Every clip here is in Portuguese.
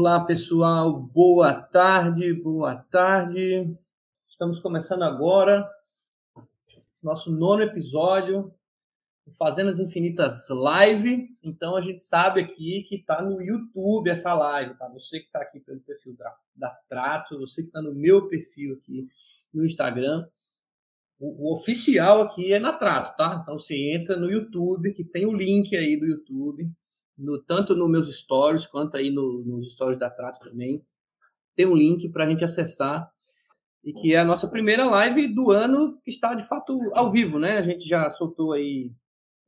Olá, pessoal. Boa tarde, boa tarde. Estamos começando agora nosso nono episódio do Fazendas Infinitas Live. Então a gente sabe aqui que está no YouTube essa live, tá? Você que está aqui pelo perfil da, da Trato, você que está no meu perfil aqui no Instagram. O, o, oficial aqui é na Trato, tá? Então você entra no YouTube, que tem o link aí do YouTube no, tanto nos meus stories quanto aí no, nos stories da Trato também. Tem um link para a gente acessar e que é a nossa primeira live do ano que está de fato ao vivo, né? A gente já soltou aí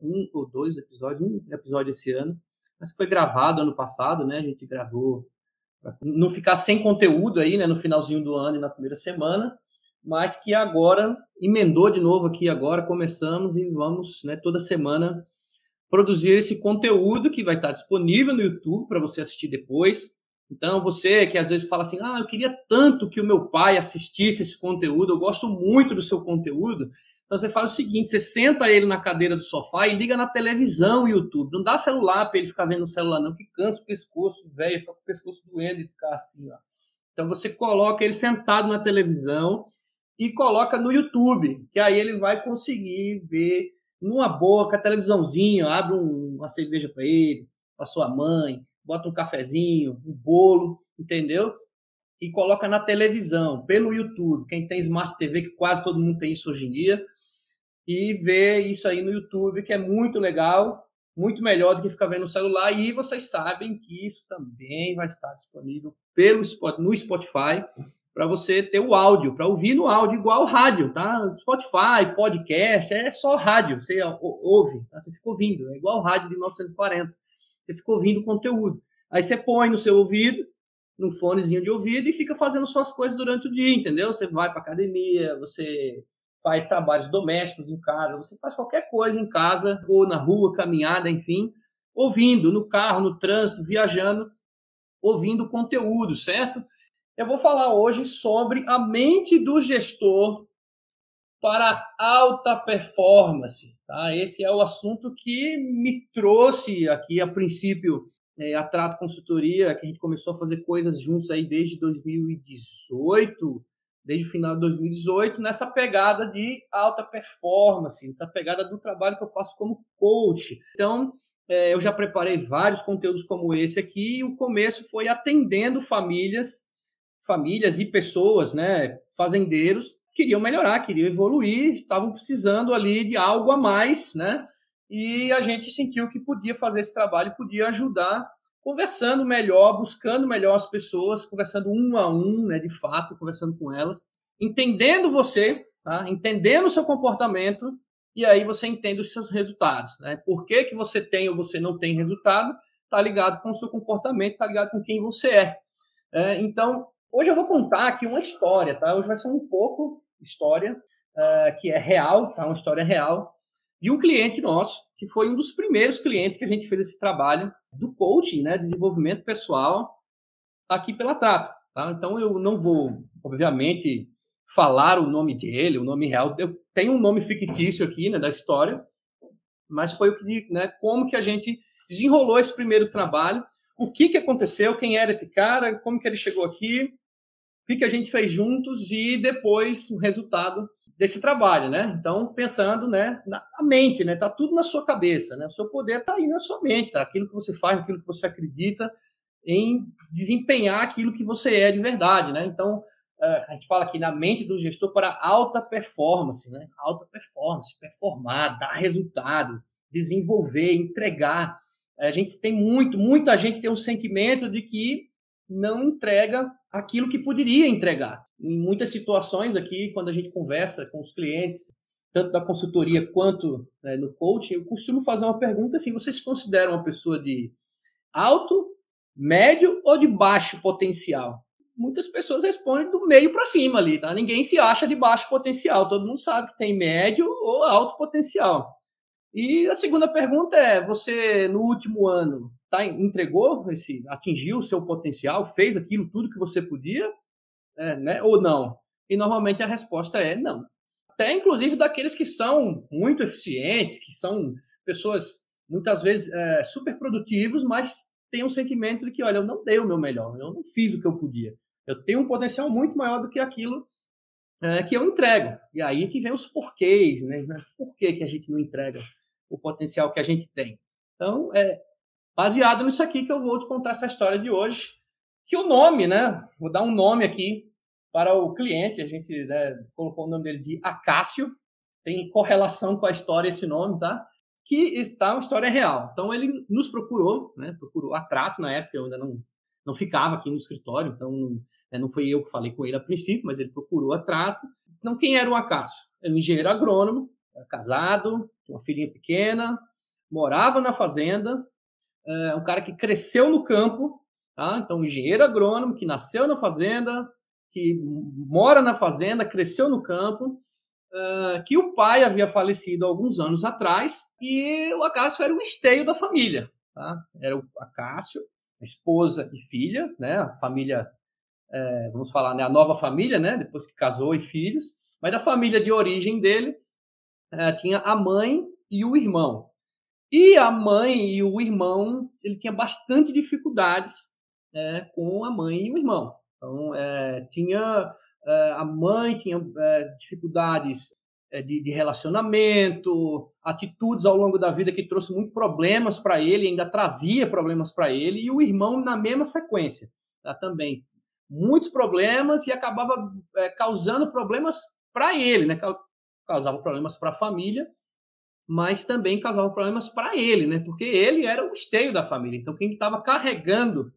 um ou dois episódios, um episódio esse ano, mas que foi gravado ano passado, né? A gente gravou para não ficar sem conteúdo aí, né? No finalzinho do ano e na primeira semana, mas que agora emendou de novo aqui agora, começamos e vamos, né? Toda semana produzir esse conteúdo que vai estar disponível no YouTube para você assistir depois. Então, você que às vezes fala assim: ah, eu queria tanto que o meu pai assistisse esse conteúdo, eu gosto muito do seu conteúdo. Então, você faz o seguinte: você senta ele na cadeira do sofá e liga na televisão o YouTube. Não dá celular para ele ficar vendo o celular, não, que cansa o pescoço, velho, fica com o pescoço doendo e ficar assim, ó. Então, você coloca ele sentado na televisão e coloca no YouTube, que aí ele vai conseguir ver numa boa, com a televisãozinho, abre um, uma cerveja para ele, para sua mãe, bota um cafezinho, um bolo, entendeu? E coloca na televisão, pelo YouTube. Quem tem Smart TV, que quase todo mundo tem isso hoje em dia, e vê isso aí no YouTube, que é muito legal, muito melhor do que ficar vendo no celular. E vocês sabem que isso também vai estar disponível pelo no Spotify para você ter o áudio, para ouvir no áudio, igual rádio, tá? Spotify, podcast, é só rádio, você ouve, tá? você fica ouvindo, é igual rádio de 1940, você fica ouvindo conteúdo. Aí você põe no seu ouvido, no fonezinho de ouvido e fica fazendo suas coisas durante o dia, entendeu? Você vai para academia, você faz trabalhos domésticos em casa, você faz qualquer coisa em casa ou na rua, caminhada, enfim, ouvindo no carro, no trânsito, viajando, ouvindo conteúdo, certo? Eu vou falar hoje sobre a mente do gestor para alta performance. Tá? Esse é o assunto que me trouxe aqui a princípio é, a Trato Consultoria, que a gente começou a fazer coisas juntos aí desde 2018, desde o final de 2018, nessa pegada de alta performance, nessa pegada do trabalho que eu faço como coach. Então, é, eu já preparei vários conteúdos como esse aqui, e o começo foi atendendo famílias famílias e pessoas, né, fazendeiros, queriam melhorar, queriam evoluir, estavam precisando ali de algo a mais, né? E a gente sentiu que podia fazer esse trabalho, podia ajudar, conversando melhor, buscando melhor as pessoas, conversando um a um, né, de fato, conversando com elas, entendendo você, tá? entendendo o seu comportamento, e aí você entende os seus resultados. Né? Por que, que você tem ou você não tem resultado, está ligado com o seu comportamento, está ligado com quem você é. é então, Hoje eu vou contar aqui uma história, tá? Hoje vai ser um pouco história uh, que é real, tá? Uma história real de um cliente nosso que foi um dos primeiros clientes que a gente fez esse trabalho do coaching, né? Desenvolvimento pessoal aqui pela Trato, tá? Então eu não vou, obviamente, falar o nome dele, o nome real. Eu tenho um nome fictício aqui, né? Da história, mas foi o que, né? Como que a gente desenrolou esse primeiro trabalho o que, que aconteceu, quem era esse cara, como que ele chegou aqui, o que, a gente fez juntos e depois o resultado desse trabalho, né? Então, pensando, né, na mente, né? Tá tudo na sua cabeça, né? O seu poder tá aí na sua mente, tá? Aquilo que você faz, aquilo que você acredita em desempenhar aquilo que você é de verdade, né? Então, é, a gente fala aqui na mente do gestor para alta performance, né? Alta performance, performar, dar resultado, desenvolver, entregar. A gente tem muito, muita gente tem um sentimento de que não entrega aquilo que poderia entregar. Em muitas situações aqui, quando a gente conversa com os clientes, tanto da consultoria quanto né, no coaching, eu costumo fazer uma pergunta assim: vocês consideram uma pessoa de alto, médio ou de baixo potencial? Muitas pessoas respondem do meio para cima ali, tá? Ninguém se acha de baixo potencial, todo mundo sabe que tem médio ou alto potencial. E a segunda pergunta é: você no último ano tá, entregou esse, atingiu o seu potencial, fez aquilo tudo que você podia, é, né, ou não? E normalmente a resposta é não. Até inclusive daqueles que são muito eficientes, que são pessoas muitas vezes é, super produtivos, mas tem um sentimento de que, olha, eu não dei o meu melhor, eu não fiz o que eu podia. Eu tenho um potencial muito maior do que aquilo é, que eu entrego. E aí que vem os porquês, né? Por que, que a gente não entrega o potencial que a gente tem? Então, é baseado nisso aqui que eu vou te contar essa história de hoje. Que o nome, né? Vou dar um nome aqui para o cliente. A gente né, colocou o nome dele de Acácio. Tem correlação com a história esse nome, tá? Que está uma história real. Então ele nos procurou, né? Procurou a trato na época, eu ainda não, não ficava aqui no escritório, então né, não foi eu que falei com ele a princípio, mas ele procurou a trato. Então quem era o Acácio? Era um engenheiro agrônomo, era casado, tinha uma filhinha pequena, morava na fazenda, é um cara que cresceu no campo, tá? Então engenheiro agrônomo que nasceu na fazenda, que mora na fazenda, cresceu no campo, uh, que o pai havia falecido alguns anos atrás e o Acácio era o esteio da família. Tá? Era o Acácio, esposa e filha, né? a família, é, vamos falar, né? a nova família, né? depois que casou e filhos, mas da família de origem dele é, tinha a mãe e o irmão. E a mãe e o irmão, ele tinha bastante dificuldades é, com a mãe e o irmão. Então, é, tinha é, a mãe tinha é, dificuldades é, de, de, relacionamento, atitudes ao longo da vida que trouxe muitos problemas para ele, ainda trazia problemas para ele, e o irmão na mesma sequência, tá, também. Muitos problemas e acabava é, causando problemas para ele, né? causava problemas para a família, mas também causava problemas para ele, né? porque ele era o esteio da família. Então, quem estava carregando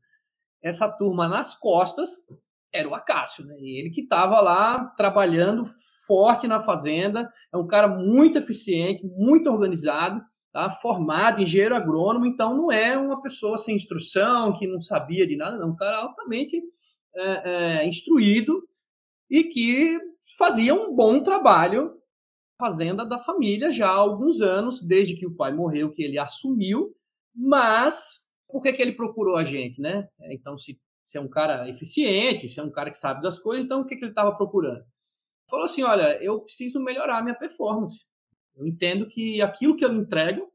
essa turma nas costas era o Acácio, né? Ele que estava lá trabalhando forte na fazenda, é um cara muito eficiente, muito organizado, tá? formado, engenheiro agrônomo, então não é uma pessoa sem instrução, que não sabia de nada, não, um cara altamente é, é, instruído e que fazia um bom trabalho fazenda da família já há alguns anos, desde que o pai morreu, que ele assumiu, mas por que, que ele procurou a gente, né? É, então, se, se é um cara eficiente, se é um cara que sabe das coisas, então o que, que ele estava procurando? Falou assim: olha, eu preciso melhorar a minha performance. Eu entendo que aquilo que eu entrego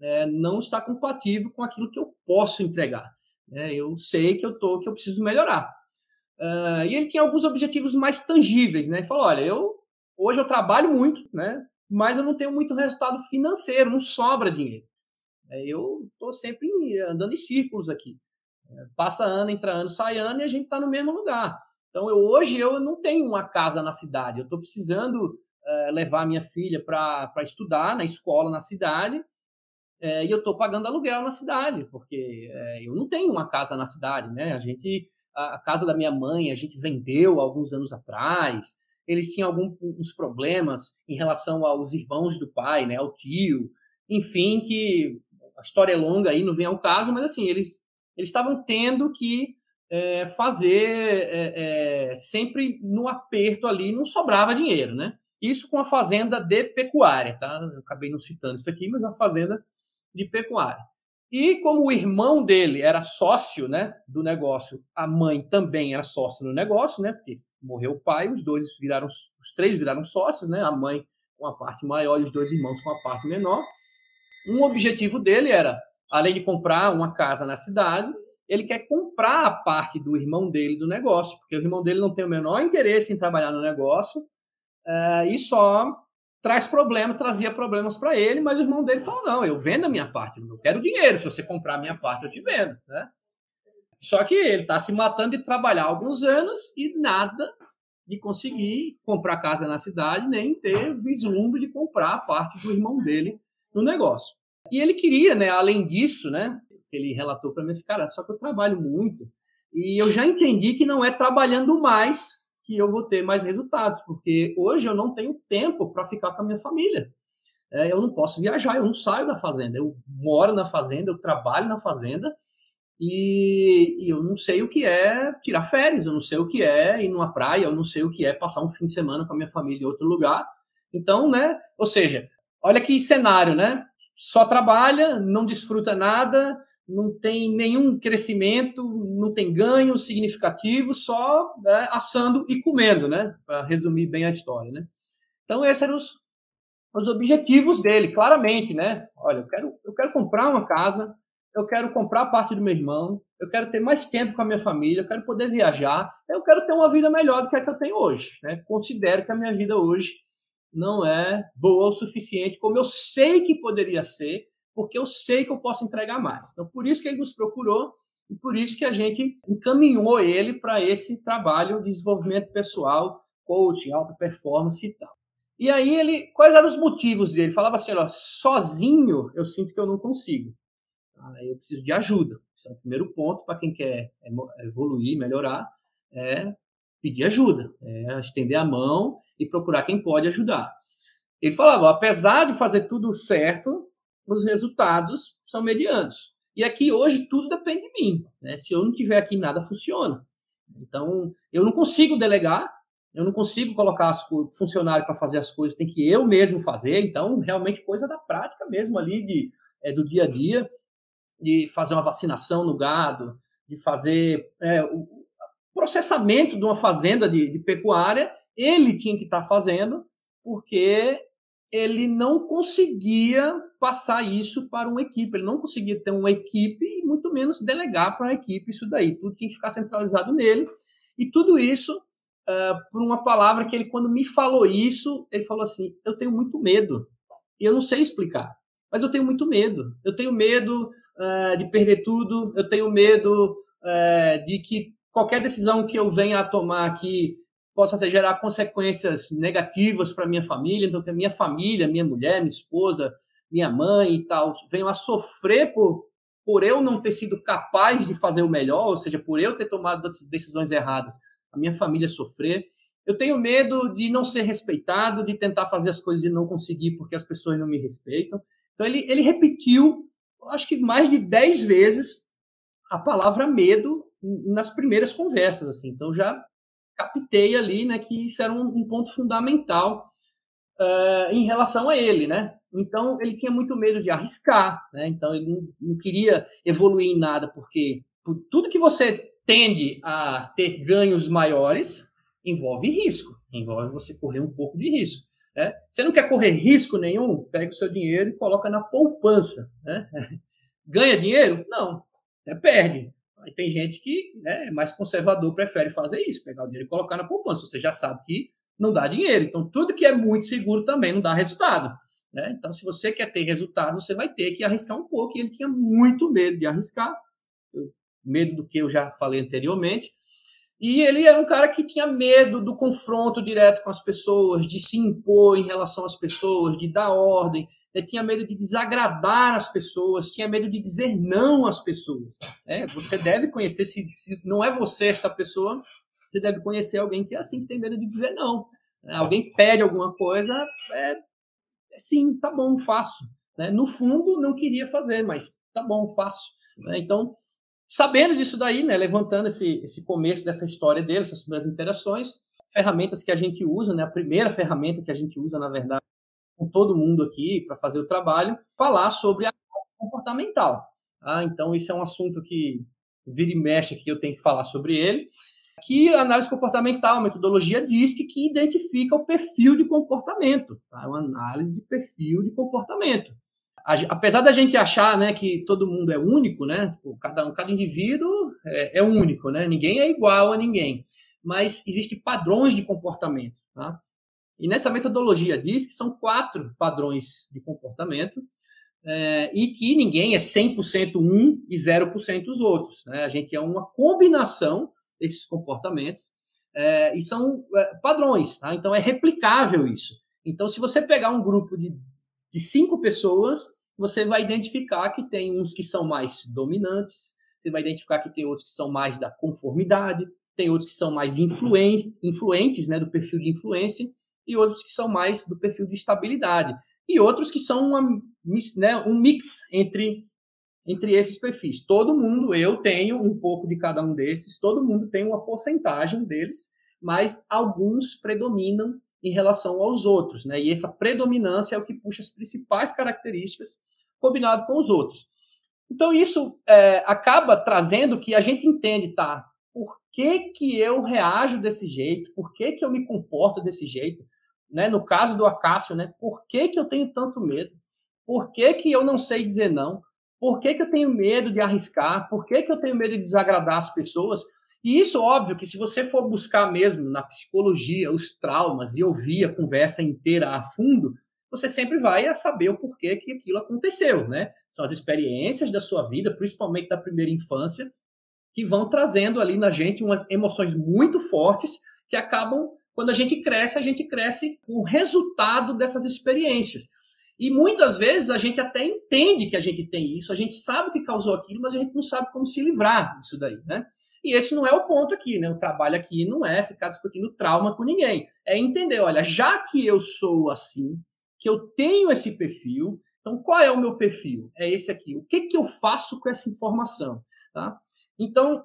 é, não está compatível com aquilo que eu posso entregar. É, eu sei que eu tô, que eu preciso melhorar. Uh, e ele tinha alguns objetivos mais tangíveis, né? Ele falou: olha, eu hoje eu trabalho muito, né? Mas eu não tenho muito resultado financeiro, não sobra dinheiro. É, eu estou sempre andando em círculos aqui. É, passa ano, entra ano, sai ano e a gente está no mesmo lugar. Então, eu, hoje eu não tenho uma casa na cidade. Eu estou precisando é, levar minha filha para estudar na escola na cidade é, e eu estou pagando aluguel na cidade, porque é, eu não tenho uma casa na cidade. Né? A gente, a, a, casa da minha mãe, a gente vendeu alguns anos atrás. Eles tinham alguns problemas em relação aos irmãos do pai, né, ao tio, enfim, que a história é longa aí, não vem ao caso, mas assim, eles eles estavam tendo que é, fazer é, é, sempre no aperto ali, não sobrava dinheiro, né? Isso com a fazenda de pecuária, tá? Eu acabei não citando isso aqui, mas a fazenda de pecuária. E como o irmão dele era sócio, né, do negócio, a mãe também era sócia no negócio, né? Porque morreu o pai, os dois viraram, os três viraram sócios, né? A mãe com a parte maior e os dois irmãos com a parte menor um objetivo dele era, além de comprar uma casa na cidade, ele quer comprar a parte do irmão dele do negócio, porque o irmão dele não tem o menor interesse em trabalhar no negócio uh, e só traz problema, trazia problemas para ele, mas o irmão dele falou: não, eu vendo a minha parte, eu quero dinheiro, se você comprar a minha parte, eu te vendo. Né? Só que ele está se matando de trabalhar alguns anos e nada de conseguir comprar casa na cidade, nem ter vislumbre de comprar a parte do irmão dele no negócio. E ele queria, né, além disso, né, ele relatou para mim esse cara, só que eu trabalho muito e eu já entendi que não é trabalhando mais que eu vou ter mais resultados, porque hoje eu não tenho tempo para ficar com a minha família. É, eu não posso viajar, eu não saio da fazenda, eu moro na fazenda, eu trabalho na fazenda e, e, eu não sei o que é tirar férias, eu não sei o que é ir numa praia, eu não sei o que é passar um fim de semana com a minha família em outro lugar. Então, né, ou seja, Olha que cenário, né? Só trabalha, não desfruta nada, não tem nenhum crescimento, não tem ganho significativo, só né, assando e comendo, né? Para resumir bem a história, né? Então, esses eram os, os objetivos dele, claramente, né? Olha, eu quero, eu quero comprar uma casa, eu quero comprar parte do meu irmão, eu quero ter mais tempo com a minha família, eu quero poder viajar, eu quero ter uma vida melhor do que a que eu tenho hoje. Né? Considero que a minha vida hoje não é boa o suficiente como eu sei que poderia ser, porque eu sei que eu posso entregar mais. Então, por isso que ele nos procurou e por isso que a gente encaminhou ele para esse trabalho de desenvolvimento pessoal, coaching, alta performance e tal. E aí ele, quais eram os motivos dele? Ele falava assim, ó, sozinho eu sinto que eu não consigo. Aí eu preciso de ajuda. Esse é o primeiro ponto para quem quer evoluir, melhorar, é pedir ajuda, é estender a mão e procurar quem pode ajudar. Ele falava, apesar de fazer tudo certo, os resultados são medianos. E aqui hoje tudo depende de mim. Né? Se eu não tiver aqui, nada funciona. Então, eu não consigo delegar, eu não consigo colocar as funcionário para fazer as coisas, tem que eu mesmo fazer. Então, realmente, coisa da prática mesmo ali, de, é, do dia a dia, de fazer uma vacinação no gado, de fazer é, o processamento de uma fazenda de, de pecuária, ele tinha que estar tá fazendo, porque ele não conseguia passar isso para uma equipe, ele não conseguia ter uma equipe e muito menos delegar para uma equipe isso daí, tudo tinha que ficar centralizado nele, e tudo isso uh, por uma palavra que ele, quando me falou isso, ele falou assim, eu tenho muito medo, e eu não sei explicar, mas eu tenho muito medo, eu tenho medo uh, de perder tudo, eu tenho medo uh, de que qualquer decisão que eu venha a tomar aqui possa até gerar consequências negativas para minha família, então que a minha família, minha mulher, minha esposa, minha mãe e tal, venham a sofrer por, por eu não ter sido capaz de fazer o melhor, ou seja, por eu ter tomado decisões erradas, a minha família sofrer. Eu tenho medo de não ser respeitado, de tentar fazer as coisas e não conseguir porque as pessoas não me respeitam. Então ele, ele repetiu, acho que mais de dez vezes, a palavra medo nas primeiras conversas, assim. Então já captei ali, né, que isso era um, um ponto fundamental uh, em relação a ele, né? Então ele tinha muito medo de arriscar, né? Então ele não, não queria evoluir em nada porque por tudo que você tende a ter ganhos maiores envolve risco, envolve você correr um pouco de risco. Né? Você não quer correr risco nenhum? Pega o seu dinheiro e coloca na poupança. Né? Ganha dinheiro? Não, até perde. Aí tem gente que né, é mais conservador, prefere fazer isso, pegar o dinheiro e colocar na poupança. Você já sabe que não dá dinheiro. Então, tudo que é muito seguro também não dá resultado. Né? Então, se você quer ter resultado, você vai ter que arriscar um pouco. E ele tinha muito medo de arriscar, medo do que eu já falei anteriormente. E ele era um cara que tinha medo do confronto direto com as pessoas, de se impor em relação às pessoas, de dar ordem né, tinha medo de desagradar as pessoas, tinha medo de dizer não às pessoas. Né? Você deve conhecer, se, se não é você esta pessoa, você deve conhecer alguém que é assim, que tem medo de dizer não. Né? Alguém pede alguma coisa, é, é sim, tá bom, faço. Né? No fundo, não queria fazer, mas tá bom, faço. Né? Então, sabendo disso daí, né, levantando esse, esse começo dessa história dele, essas primeiras interações, ferramentas que a gente usa, né, a primeira ferramenta que a gente usa, na verdade, com todo mundo aqui para fazer o trabalho, falar sobre a comportamental. Ah, então, isso é um assunto que vira e mexe aqui, eu tenho que falar sobre ele. Que a análise comportamental, a metodologia diz que, que identifica o perfil de comportamento. Tá? Uma análise de perfil de comportamento. Apesar da gente achar né, que todo mundo é único, né, cada, cada indivíduo é, é único, né, ninguém é igual a ninguém, mas existem padrões de comportamento. Tá? E nessa metodologia diz que são quatro padrões de comportamento é, e que ninguém é 100% um e 0% os outros. Né? A gente é uma combinação desses comportamentos é, e são é, padrões. Tá? Então é replicável isso. Então, se você pegar um grupo de, de cinco pessoas, você vai identificar que tem uns que são mais dominantes, você vai identificar que tem outros que são mais da conformidade, tem outros que são mais influentes, influentes né, do perfil de influência, e outros que são mais do perfil de estabilidade, e outros que são uma, né, um mix entre, entre esses perfis. Todo mundo, eu tenho um pouco de cada um desses, todo mundo tem uma porcentagem deles, mas alguns predominam em relação aos outros, né? E essa predominância é o que puxa as principais características combinado com os outros. Então isso é, acaba trazendo que a gente entende, tá? Por que, que eu reajo desse jeito? Por que, que eu me comporto desse jeito? né? No caso do Acácio, né? Por que, que eu tenho tanto medo? Por que, que eu não sei dizer não? Por que, que eu tenho medo de arriscar? Por que, que eu tenho medo de desagradar as pessoas? E isso, óbvio, que se você for buscar mesmo na psicologia os traumas e ouvir a conversa inteira a fundo, você sempre vai saber o porquê que aquilo aconteceu, né? São as experiências da sua vida, principalmente da primeira infância, que vão trazendo ali na gente umas emoções muito fortes que acabam, quando a gente cresce, a gente cresce com o resultado dessas experiências. E muitas vezes a gente até entende que a gente tem isso, a gente sabe o que causou aquilo, mas a gente não sabe como se livrar disso daí, né? E esse não é o ponto aqui, né? O trabalho aqui não é ficar discutindo trauma com ninguém. É entender, olha, já que eu sou assim, que eu tenho esse perfil, então qual é o meu perfil? É esse aqui. O que, que eu faço com essa informação? Tá? Então,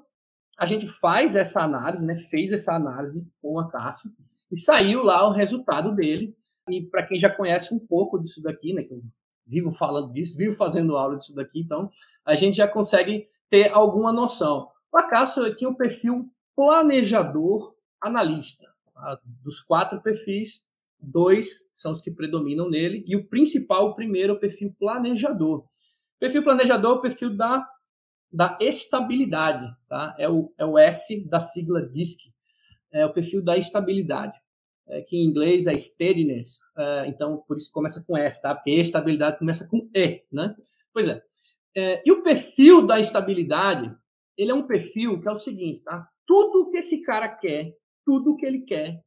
a gente faz essa análise, né? fez essa análise com a Cássio, e saiu lá o resultado dele. E para quem já conhece um pouco disso daqui, né? Que eu vivo falando disso, vivo fazendo aula disso daqui, então a gente já consegue ter alguma noção. O Cássio tinha o perfil planejador analista. Tá? Dos quatro perfis, dois são os que predominam nele, e o principal, o primeiro, é o perfil planejador. O perfil planejador é o perfil da, da estabilidade, tá? é, o, é o S da sigla DISC, é o perfil da estabilidade, é, que em inglês é steadiness, é, então por isso começa com S, tá? porque estabilidade começa com E. Né? Pois é. é. E o perfil da estabilidade, ele é um perfil que é o seguinte, tá? tudo que esse cara quer, tudo que ele quer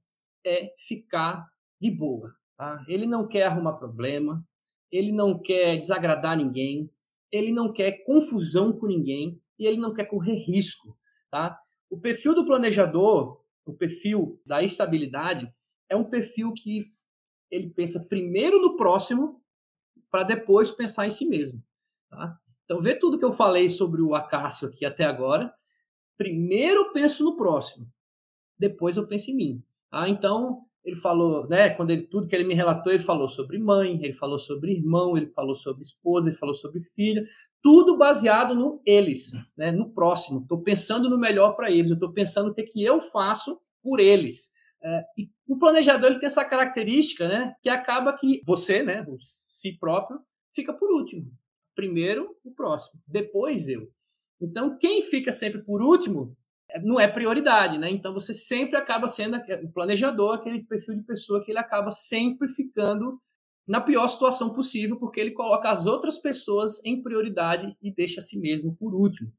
é ficar de boa. Tá? Ele não quer arrumar problema, ele não quer desagradar ninguém, ele não quer confusão com ninguém e ele não quer correr risco. Tá? O perfil do planejador, o perfil da estabilidade, é um perfil que ele pensa primeiro no próximo para depois pensar em si mesmo. Tá? Então, vê tudo que eu falei sobre o Acácio aqui até agora. Primeiro eu penso no próximo, depois eu penso em mim. Tá? Então, ele falou, né, quando ele tudo que ele me relatou, ele falou sobre mãe, ele falou sobre irmão, ele falou sobre esposa, ele falou sobre filha, tudo baseado no eles, né, no próximo. Estou pensando no melhor para eles, eu estou pensando o que, que eu faço por eles. É, e o planejador ele tem essa característica, né, que acaba que você, né, o si próprio, fica por último. Primeiro o próximo, depois eu. Então, quem fica sempre por último não é prioridade, né? Então você sempre acaba sendo o planejador, aquele perfil de pessoa que ele acaba sempre ficando na pior situação possível, porque ele coloca as outras pessoas em prioridade e deixa a si mesmo por último.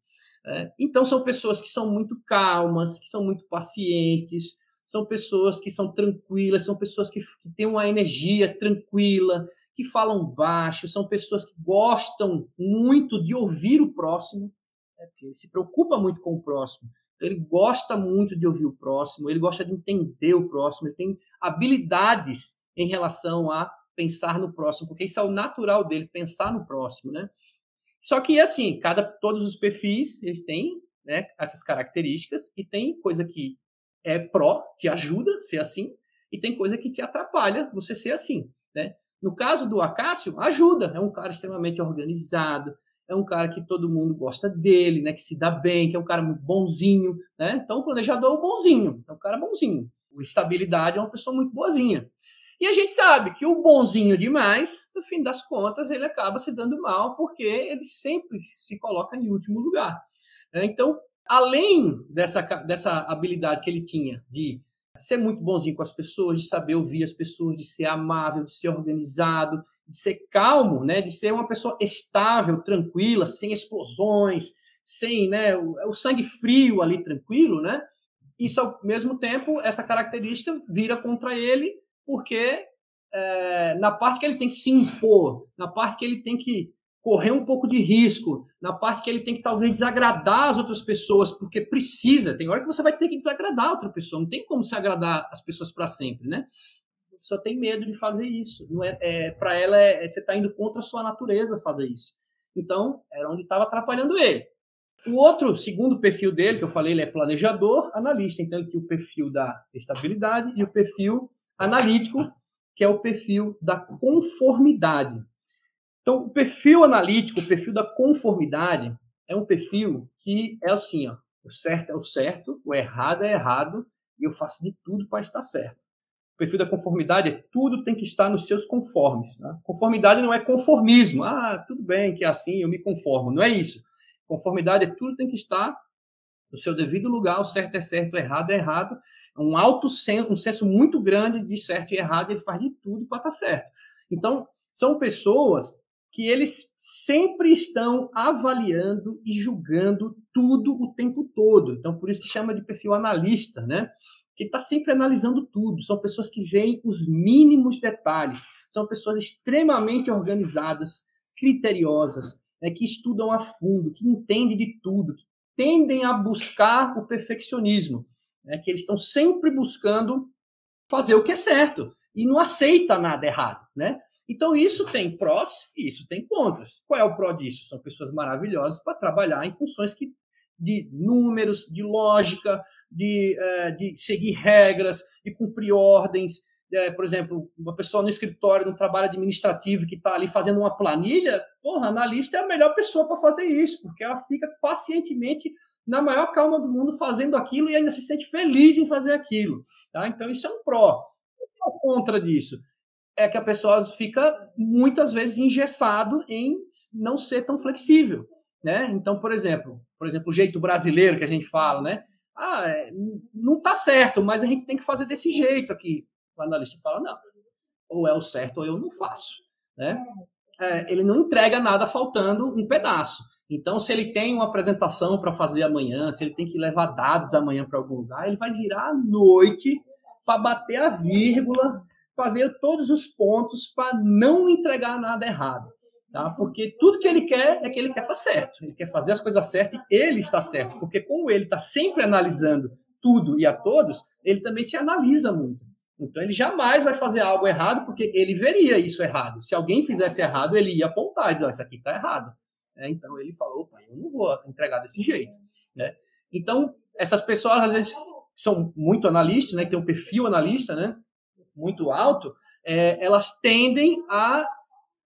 É, então são pessoas que são muito calmas, que são muito pacientes, são pessoas que são tranquilas, são pessoas que, que têm uma energia tranquila, que falam baixo, são pessoas que gostam muito de ouvir o próximo, é, porque ele se preocupa muito com o próximo. Então, ele gosta muito de ouvir o próximo, ele gosta de entender o próximo, ele tem habilidades em relação a pensar no próximo, porque isso é o natural dele, pensar no próximo, né? Só que, assim, cada, todos os perfis, eles têm né, essas características e tem coisa que é pró, que ajuda ser assim, e tem coisa que te atrapalha você ser assim, né? No caso do Acácio, ajuda, é um cara extremamente organizado, é um cara que todo mundo gosta dele, né? Que se dá bem, que é um cara muito bonzinho, né? Então o planejador é o bonzinho, é um cara bonzinho. O estabilidade é uma pessoa muito boazinha. E a gente sabe que o bonzinho demais, no fim das contas, ele acaba se dando mal porque ele sempre se coloca em último lugar. Né? Então, além dessa, dessa habilidade que ele tinha de ser muito bonzinho com as pessoas, de saber ouvir as pessoas, de ser amável, de ser organizado, de ser calmo, né, de ser uma pessoa estável, tranquila, sem explosões, sem né, o, o sangue frio ali tranquilo, né? Isso ao mesmo tempo essa característica vira contra ele porque é, na parte que ele tem que se impor, na parte que ele tem que correr um pouco de risco, na parte que ele tem que talvez desagradar as outras pessoas, porque precisa. Tem hora que você vai ter que desagradar outra pessoa, não tem como se agradar as pessoas para sempre, né? A pessoa tem medo de fazer isso. Não é, é para ela é, é você está indo contra a sua natureza fazer isso. Então era onde estava atrapalhando ele. O outro, segundo perfil dele, que eu falei, ele é planejador, analista. Então ele tem o perfil da estabilidade e o perfil analítico, que é o perfil da conformidade. Então, o perfil analítico, o perfil da conformidade, é um perfil que é assim, ó, o certo é o certo, o errado é errado, e eu faço de tudo para estar certo. O perfil da conformidade é tudo tem que estar nos seus conformes. Né? Conformidade não é conformismo. Ah, tudo bem que é assim, eu me conformo. Não é isso. Conformidade é tudo tem que estar no seu devido lugar, o certo é certo, o errado é errado. Um alto senso, um senso muito grande de certo e errado, ele faz de tudo para estar certo. Então, são pessoas que eles sempre estão avaliando e julgando tudo o tempo todo. Então, por isso que chama de perfil analista, né? Que está sempre analisando tudo. São pessoas que veem os mínimos detalhes. São pessoas extremamente organizadas, criteriosas, né? que estudam a fundo, que entendem de tudo, que tendem a buscar o perfeccionismo, né? que eles estão sempre buscando fazer o que é certo e não aceita nada errado, né? Então isso tem prós e isso tem contras. Qual é o pró disso? São pessoas maravilhosas para trabalhar em funções que de números, de lógica, de, é, de seguir regras, de cumprir ordens. É, por exemplo, uma pessoa no escritório, no trabalho administrativo, que está ali fazendo uma planilha, porra, analista é a melhor pessoa para fazer isso, porque ela fica pacientemente na maior calma do mundo fazendo aquilo e ainda se sente feliz em fazer aquilo. Tá? Então, isso é um pró. O é contra disso é que a pessoa fica muitas vezes engessado em não ser tão flexível, né? Então, por exemplo, por exemplo, o jeito brasileiro que a gente fala, né? Ah, é, não está certo, mas a gente tem que fazer desse jeito aqui. O analista fala, não, ou é o certo ou eu não faço, né? É, ele não entrega nada faltando um pedaço. Então, se ele tem uma apresentação para fazer amanhã, se ele tem que levar dados amanhã para algum lugar, ele vai virar à noite para bater a vírgula, para ver todos os pontos, para não entregar nada errado. Tá? Porque tudo que ele quer é que ele quer estar tá certo. Ele quer fazer as coisas certas e ele está certo. Porque como ele está sempre analisando tudo e a todos, ele também se analisa muito. Então ele jamais vai fazer algo errado porque ele veria isso errado. Se alguém fizesse errado, ele ia apontar e dizer, oh, isso aqui está errado. É, então ele falou, eu não vou entregar desse jeito. Né? Então, essas pessoas, às vezes, são muito analistas, né, que tem um perfil analista, né, muito alto, é, elas tendem a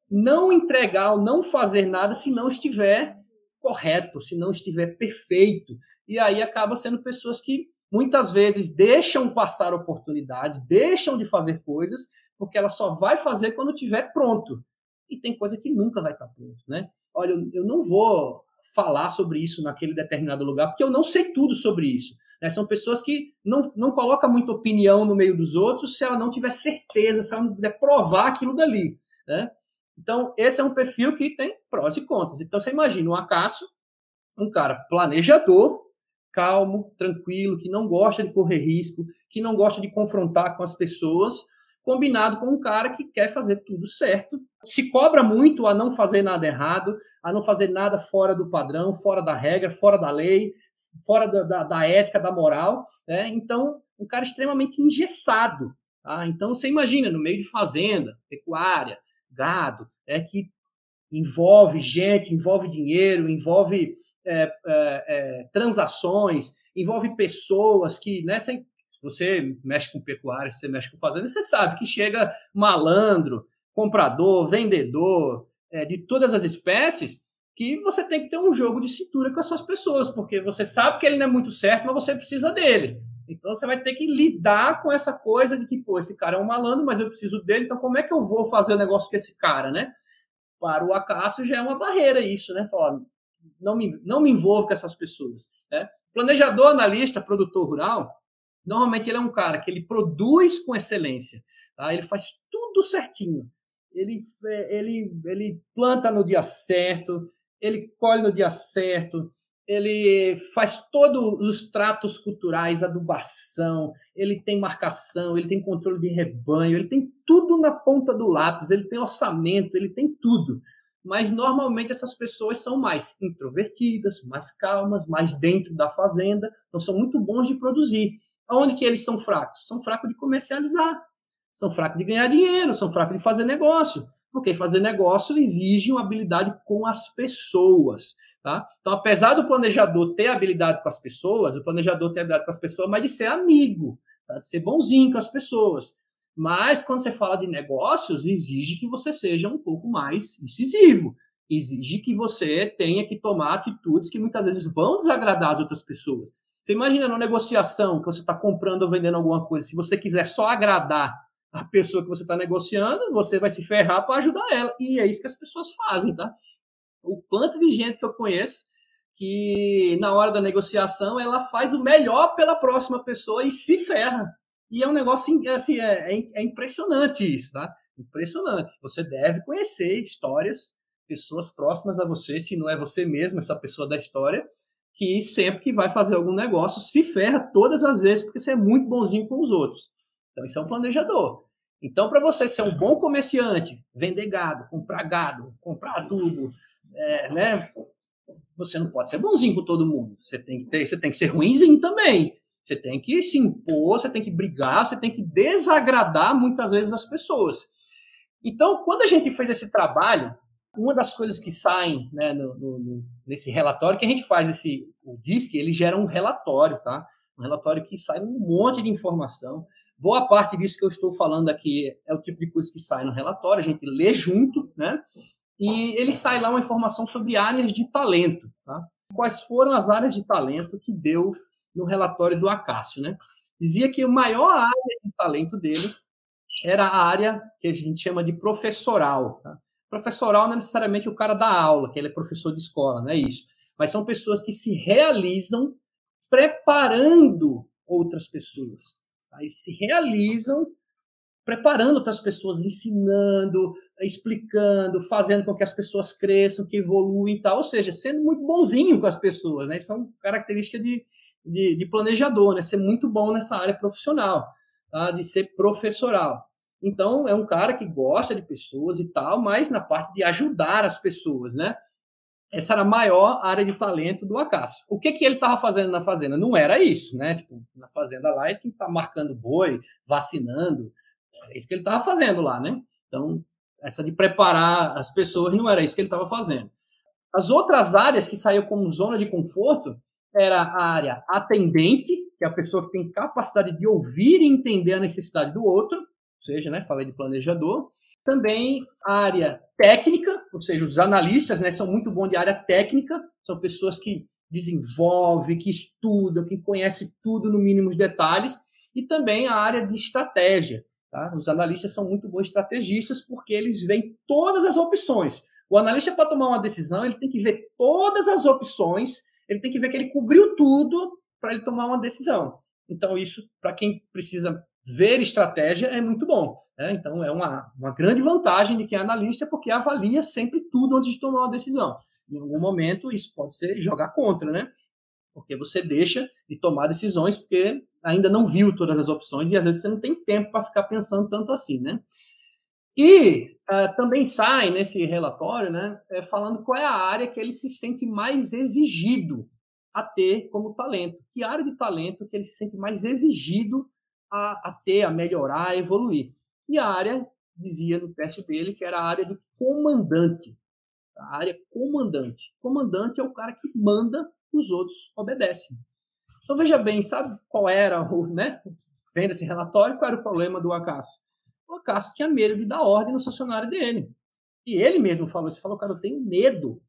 não entregar ou não fazer nada se não estiver correto, se não estiver perfeito. E aí acaba sendo pessoas que muitas vezes deixam passar oportunidades, deixam de fazer coisas, porque ela só vai fazer quando estiver pronto. E tem coisa que nunca vai estar pronto, né? olha, eu não vou falar sobre isso naquele determinado lugar, porque eu não sei tudo sobre isso. Né? São pessoas que não, não colocam muita opinião no meio dos outros se ela não tiver certeza, se ela não puder provar aquilo dali. Né? Então, esse é um perfil que tem prós e contras. Então, você imagina um Acácio, um cara planejador, calmo, tranquilo, que não gosta de correr risco, que não gosta de confrontar com as pessoas, combinado com um cara que quer fazer tudo certo, se cobra muito a não fazer nada errado, a não fazer nada fora do padrão, fora da regra, fora da lei, fora da, da, da ética, da moral. Né? Então, um cara extremamente engessado. Tá? Então, você imagina, no meio de fazenda, pecuária, gado, é que envolve gente, envolve dinheiro, envolve é, é, é, transações, envolve pessoas que, né, você mexe com pecuária, você mexe com fazenda, você sabe que chega malandro, comprador, vendedor, é, de todas as espécies, que você tem que ter um jogo de cintura com essas pessoas, porque você sabe que ele não é muito certo, mas você precisa dele. Então você vai ter que lidar com essa coisa de que, pô, esse cara é um malandro, mas eu preciso dele, então como é que eu vou fazer o negócio com esse cara, né? Para o Acácio já é uma barreira isso, né? Falar, não me, não me envolvo com essas pessoas. Né? Planejador, analista, produtor rural, Normalmente ele é um cara que ele produz com excelência, tá? ele faz tudo certinho. Ele, ele, ele planta no dia certo, ele colhe no dia certo, ele faz todos os tratos culturais, adubação, ele tem marcação, ele tem controle de rebanho, ele tem tudo na ponta do lápis, ele tem orçamento, ele tem tudo. Mas normalmente essas pessoas são mais introvertidas, mais calmas, mais dentro da fazenda, então são muito bons de produzir. Aonde que eles são fracos? São fracos de comercializar, são fracos de ganhar dinheiro, são fracos de fazer negócio. Porque fazer negócio exige uma habilidade com as pessoas. Tá? Então, apesar do planejador ter habilidade com as pessoas, o planejador ter habilidade com as pessoas, mas de ser amigo, tá? de ser bonzinho com as pessoas. Mas quando você fala de negócios, exige que você seja um pouco mais incisivo. Exige que você tenha que tomar atitudes que muitas vezes vão desagradar as outras pessoas. Você imagina numa negociação que você está comprando ou vendendo alguma coisa, se você quiser só agradar a pessoa que você está negociando, você vai se ferrar para ajudar ela. E é isso que as pessoas fazem, tá? O quanto de gente que eu conheço que na hora da negociação ela faz o melhor pela próxima pessoa e se ferra. E é um negócio assim, é, é, é impressionante isso, tá? Impressionante. Você deve conhecer histórias, pessoas próximas a você, se não é você mesmo, essa pessoa da história, que sempre que vai fazer algum negócio se ferra todas as vezes porque você é muito bonzinho com os outros. Então, isso é um planejador. Então, para você ser um bom comerciante, vender gado, comprar gado, comprar adubo, é, né? Você não pode ser bonzinho com todo mundo. Você tem que ter, você tem que ser ruimzinho também. Você tem que se impor, você tem que brigar, você tem que desagradar muitas vezes as pessoas. Então, quando a gente fez esse trabalho, uma das coisas que saem né, no, no, nesse relatório, que a gente faz esse, o DISC, ele gera um relatório, tá? Um relatório que sai um monte de informação. Boa parte disso que eu estou falando aqui é o tipo de coisa que sai no relatório, a gente lê junto, né? E ele sai lá uma informação sobre áreas de talento, tá? Quais foram as áreas de talento que deu no relatório do Acácio, né? Dizia que a maior área de talento dele era a área que a gente chama de professoral, tá? Professoral não é necessariamente o cara da aula, que ele é professor de escola, não é isso. Mas são pessoas que se realizam preparando outras pessoas. Tá? Se realizam preparando outras pessoas, ensinando, explicando, fazendo com que as pessoas cresçam, que evoluem e tal. Ou seja, sendo muito bonzinho com as pessoas. Né? Isso é uma característica de, de, de planejador, né? ser muito bom nessa área profissional, tá? de ser professoral. Então, é um cara que gosta de pessoas e tal, mas na parte de ajudar as pessoas, né? Essa era a maior área de talento do Acácio. O que, que ele estava fazendo na fazenda? Não era isso, né? Tipo, na fazenda lá, ele está marcando boi, vacinando. É isso que ele estava fazendo lá, né? Então, essa de preparar as pessoas não era isso que ele estava fazendo. As outras áreas que saiu como zona de conforto era a área atendente, que é a pessoa que tem capacidade de ouvir e entender a necessidade do outro, seja, né, falei de planejador. Também a área técnica, ou seja, os analistas né, são muito bons de área técnica, são pessoas que desenvolvem, que estudam, que conhecem tudo no mínimo os detalhes, e também a área de estratégia. Tá? Os analistas são muito bons estrategistas porque eles veem todas as opções. O analista, para tomar uma decisão, ele tem que ver todas as opções, ele tem que ver que ele cobriu tudo para ele tomar uma decisão. Então, isso, para quem precisa ver estratégia é muito bom. Né? Então, é uma, uma grande vantagem de quem é analista, porque avalia sempre tudo antes de tomar uma decisão. Em algum momento, isso pode ser jogar contra, né? Porque você deixa de tomar decisões porque ainda não viu todas as opções e às vezes você não tem tempo para ficar pensando tanto assim, né? E uh, também sai nesse relatório, né, é, falando qual é a área que ele se sente mais exigido a ter como talento. Que área de talento que ele se sente mais exigido a, a ter, a melhorar, a evoluir. E a área, dizia no teste dele, que era a área de comandante. A área comandante. Comandante é o cara que manda, os outros obedecem. Então veja bem, sabe qual era o, né? Vendo esse relatório, qual era o problema do Acácio? O Acácio tinha medo de dar ordem no funcionário dele. E ele mesmo falou isso, falou, cara, eu tenho medo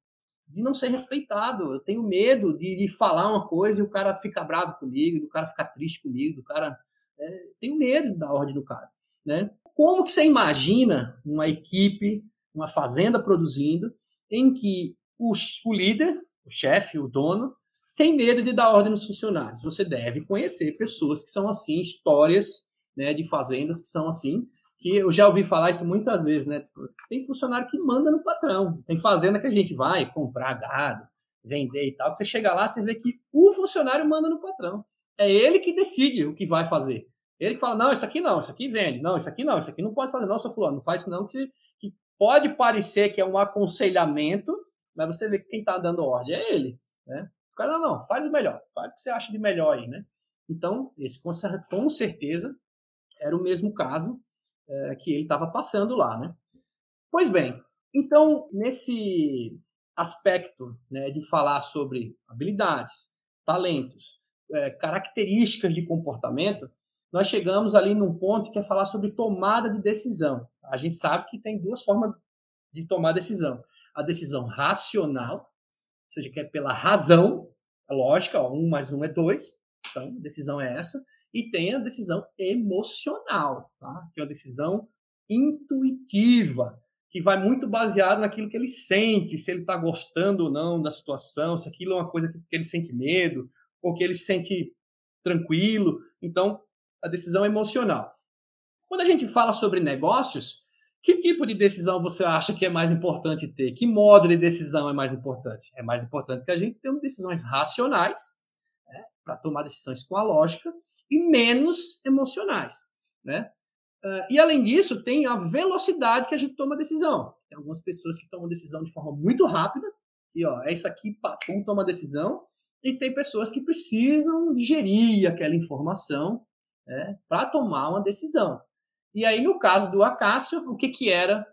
de não ser respeitado, eu tenho medo de, de falar uma coisa e o cara ficar bravo comigo, do cara ficar triste comigo, do cara é, tenho medo da ordem do cara. Né? Como que você imagina uma equipe, uma fazenda produzindo, em que o, o líder, o chefe, o dono, tem medo de dar ordem nos funcionários? Você deve conhecer pessoas que são assim, histórias né, de fazendas que são assim, que eu já ouvi falar isso muitas vezes, né? Tem funcionário que manda no patrão, tem fazenda que a gente vai comprar gado, vender e tal, que você chega lá, você vê que o funcionário manda no patrão. É ele que decide o que vai fazer. Ele que fala, não, isso aqui não, isso aqui vende. Não, isso aqui não, isso aqui não pode fazer. Não, seu fulano, não faz isso não, que, que pode parecer que é um aconselhamento, mas você vê que quem está dando ordem é ele. Né? O cara, não, não, faz o melhor, faz o que você acha de melhor aí, né? Então, esse com certeza era o mesmo caso é, que ele estava passando lá, né? Pois bem, então, nesse aspecto né, de falar sobre habilidades, talentos, é, características de comportamento, nós chegamos ali num ponto que é falar sobre tomada de decisão. A gente sabe que tem duas formas de tomar decisão. A decisão racional, ou seja, que é pela razão, a lógica, ó, um mais um é dois, então a decisão é essa. e tem a decisão emocional, tá? que é a decisão intuitiva, que vai muito baseado naquilo que ele sente, se ele está gostando ou não da situação, se aquilo é uma coisa que ele sente medo, ou que ele se sente tranquilo. Então, a decisão emocional. Quando a gente fala sobre negócios, que tipo de decisão você acha que é mais importante ter? Que modo de decisão é mais importante? É mais importante que a gente tenha decisões racionais, né, para tomar decisões com a lógica, e menos emocionais. Né? Uh, e além disso, tem a velocidade que a gente toma decisão. Tem algumas pessoas que tomam decisão de forma muito rápida, e ó, é isso aqui, papum, toma decisão. E tem pessoas que precisam digerir aquela informação né, para tomar uma decisão. E aí, no caso do Acácio, o que, que era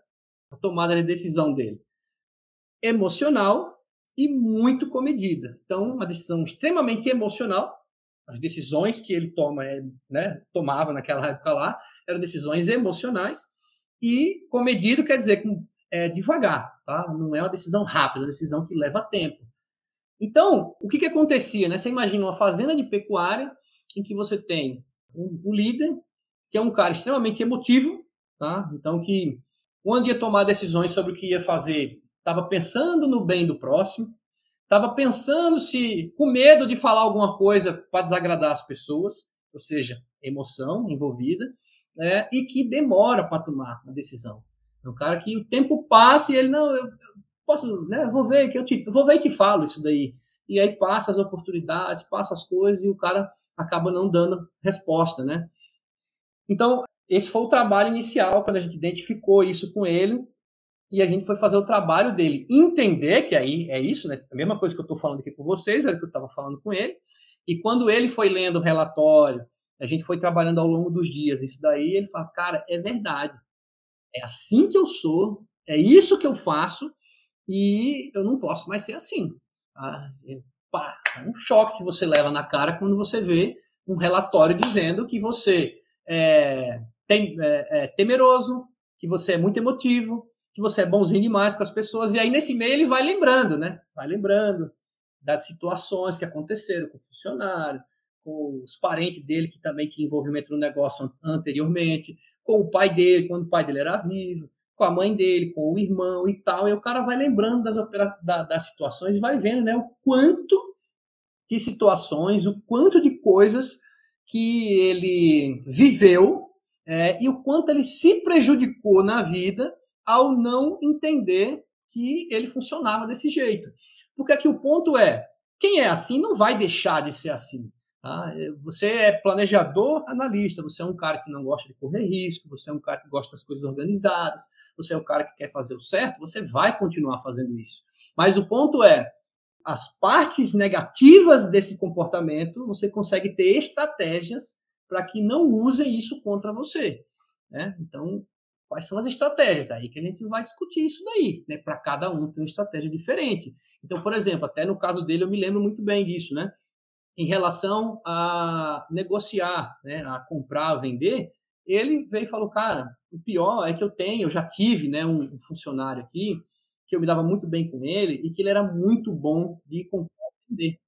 a tomada de decisão dele? Emocional e muito comedida. Então, uma decisão extremamente emocional, as decisões que ele toma, é, né, tomava naquela época lá eram decisões emocionais e comedido quer dizer com, é, devagar, tá? Não é uma decisão rápida, é uma decisão que leva tempo. Então, o que, que acontecia? Né? Você imagina uma fazenda de pecuária em que você tem um, um líder que é um cara extremamente emotivo, tá? Então que quando ia tomar decisões sobre o que ia fazer, estava pensando no bem do próximo, estava pensando se com medo de falar alguma coisa para desagradar as pessoas, ou seja, emoção envolvida, né, e que demora para tomar uma decisão. É um cara que o tempo passa e ele não, eu posso, né, vou ver que eu te, vou ver e te falo isso daí. E aí passa as oportunidades, passa as coisas e o cara acaba não dando resposta, né? Então, esse foi o trabalho inicial quando a gente identificou isso com ele e a gente foi fazer o trabalho dele entender que aí é isso, né? A mesma coisa que eu estou falando aqui com vocês, era o que eu estava falando com ele. E quando ele foi lendo o relatório, a gente foi trabalhando ao longo dos dias isso daí, ele fala, cara, é verdade. É assim que eu sou, é isso que eu faço e eu não posso mais ser assim. Ah, é, pá, é um choque que você leva na cara quando você vê um relatório dizendo que você é, tem, é, é temeroso, que você é muito emotivo, que você é bonzinho demais com as pessoas, e aí nesse meio ele vai lembrando, né? Vai lembrando das situações que aconteceram com o funcionário, com os parentes dele que também tinham envolvimento no negócio anteriormente, com o pai dele, quando o pai dele era vivo, com a mãe dele, com o irmão e tal, e o cara vai lembrando das, da, das situações e vai vendo né, o quanto de situações, o quanto de coisas que ele viveu é, e o quanto ele se prejudicou na vida ao não entender que ele funcionava desse jeito. Porque aqui o ponto é: quem é assim não vai deixar de ser assim. Tá? Você é planejador, analista, você é um cara que não gosta de correr risco, você é um cara que gosta das coisas organizadas, você é um cara que quer fazer o certo, você vai continuar fazendo isso. Mas o ponto é: as partes negativas desse comportamento, você consegue ter estratégias para que não usem isso contra você. Né? Então, quais são as estratégias? Aí que a gente vai discutir isso daí. Né? Para cada um tem uma estratégia diferente. Então, por exemplo, até no caso dele eu me lembro muito bem disso, né? Em relação a negociar, né? a comprar, a vender, ele veio e falou, cara, o pior é que eu tenho, eu já tive né, um funcionário aqui que eu me dava muito bem com ele e que ele era muito bom de comprar e vender.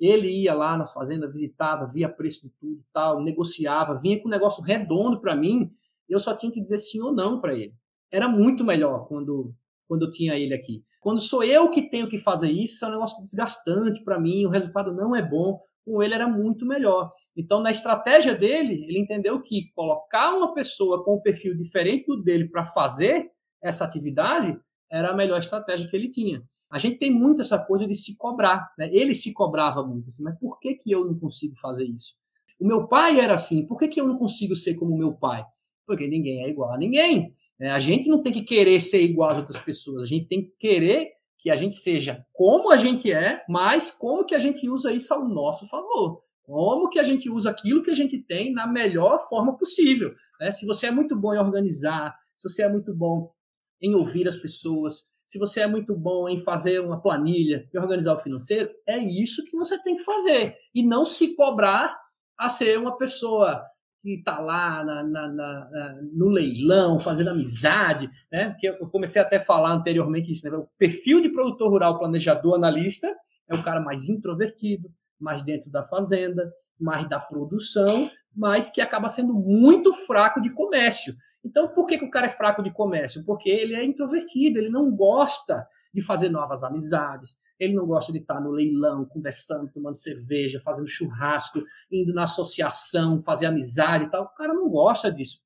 Ele ia lá nas fazendas, visitava, via preço de tudo tal, negociava, vinha com um negócio redondo para mim, eu só tinha que dizer sim ou não para ele. Era muito melhor quando, quando eu tinha ele aqui. Quando sou eu que tenho que fazer isso, é um negócio desgastante para mim, o resultado não é bom. Com ele era muito melhor. Então, na estratégia dele, ele entendeu que colocar uma pessoa com um perfil diferente do dele para fazer essa atividade era a melhor estratégia que ele tinha. A gente tem muito essa coisa de se cobrar. Né? Ele se cobrava muito assim, mas por que, que eu não consigo fazer isso? O meu pai era assim, por que, que eu não consigo ser como o meu pai? Porque ninguém é igual a ninguém. Né? A gente não tem que querer ser igual às outras pessoas, a gente tem que querer que a gente seja como a gente é, mas como que a gente usa isso ao nosso favor. Como que a gente usa aquilo que a gente tem na melhor forma possível. Né? Se você é muito bom em organizar, se você é muito bom em ouvir as pessoas, se você é muito bom em fazer uma planilha e organizar o financeiro, é isso que você tem que fazer. E não se cobrar a ser uma pessoa que está lá na, na, na, no leilão, fazendo amizade, né? Porque eu comecei até a falar anteriormente isso, né? O perfil de produtor rural, planejador, analista é o cara mais introvertido, mais dentro da fazenda, mais da produção, mas que acaba sendo muito fraco de comércio. Então, por que, que o cara é fraco de comércio? Porque ele é introvertido, ele não gosta de fazer novas amizades, ele não gosta de estar no leilão, conversando, tomando cerveja, fazendo churrasco, indo na associação, fazer amizade e tal. O cara não gosta disso.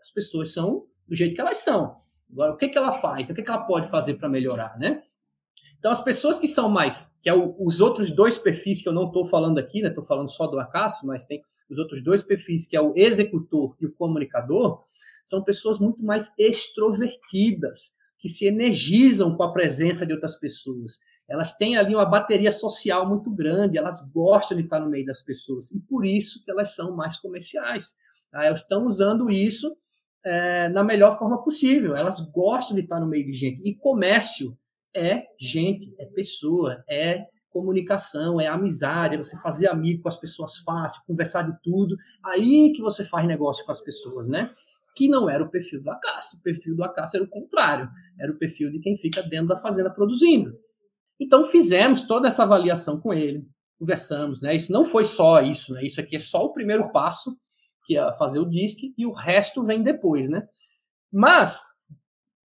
As pessoas são do jeito que elas são. Agora, o que, que ela faz? O que, que ela pode fazer para melhorar, né? Então, as pessoas que são mais, que é o, os outros dois perfis que eu não estou falando aqui, né? Estou falando só do acaso, mas tem os outros dois perfis, que é o executor e o comunicador, são pessoas muito mais extrovertidas, que se energizam com a presença de outras pessoas. Elas têm ali uma bateria social muito grande, elas gostam de estar no meio das pessoas e por isso que elas são mais comerciais. Tá? Elas estão usando isso é, na melhor forma possível. Elas gostam de estar no meio de gente. E comércio é gente, é pessoa, é comunicação, é amizade, é você fazer amigo com as pessoas fácil, conversar de tudo. Aí que você faz negócio com as pessoas, né? Que não era o perfil do Acácio. O perfil do Acácio era o contrário. Era o perfil de quem fica dentro da fazenda produzindo. Então fizemos toda essa avaliação com ele, conversamos, né? Isso não foi só isso, né? Isso aqui é só o primeiro passo, que é fazer o DISC, e o resto vem depois, né? Mas,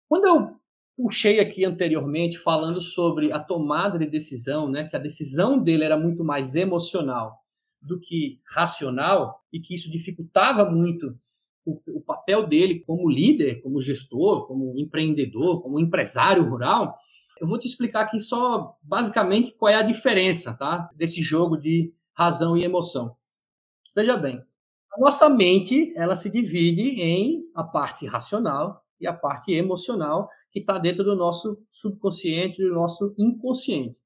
quando eu puxei aqui anteriormente falando sobre a tomada de decisão, né, que a decisão dele era muito mais emocional do que racional e que isso dificultava muito o, o papel dele como líder, como gestor, como empreendedor, como empresário rural. Eu vou te explicar aqui só basicamente qual é a diferença, tá, desse jogo de razão e emoção. Veja bem, a nossa mente ela se divide em a parte racional e a parte emocional que está dentro do nosso subconsciente, do nosso inconsciente.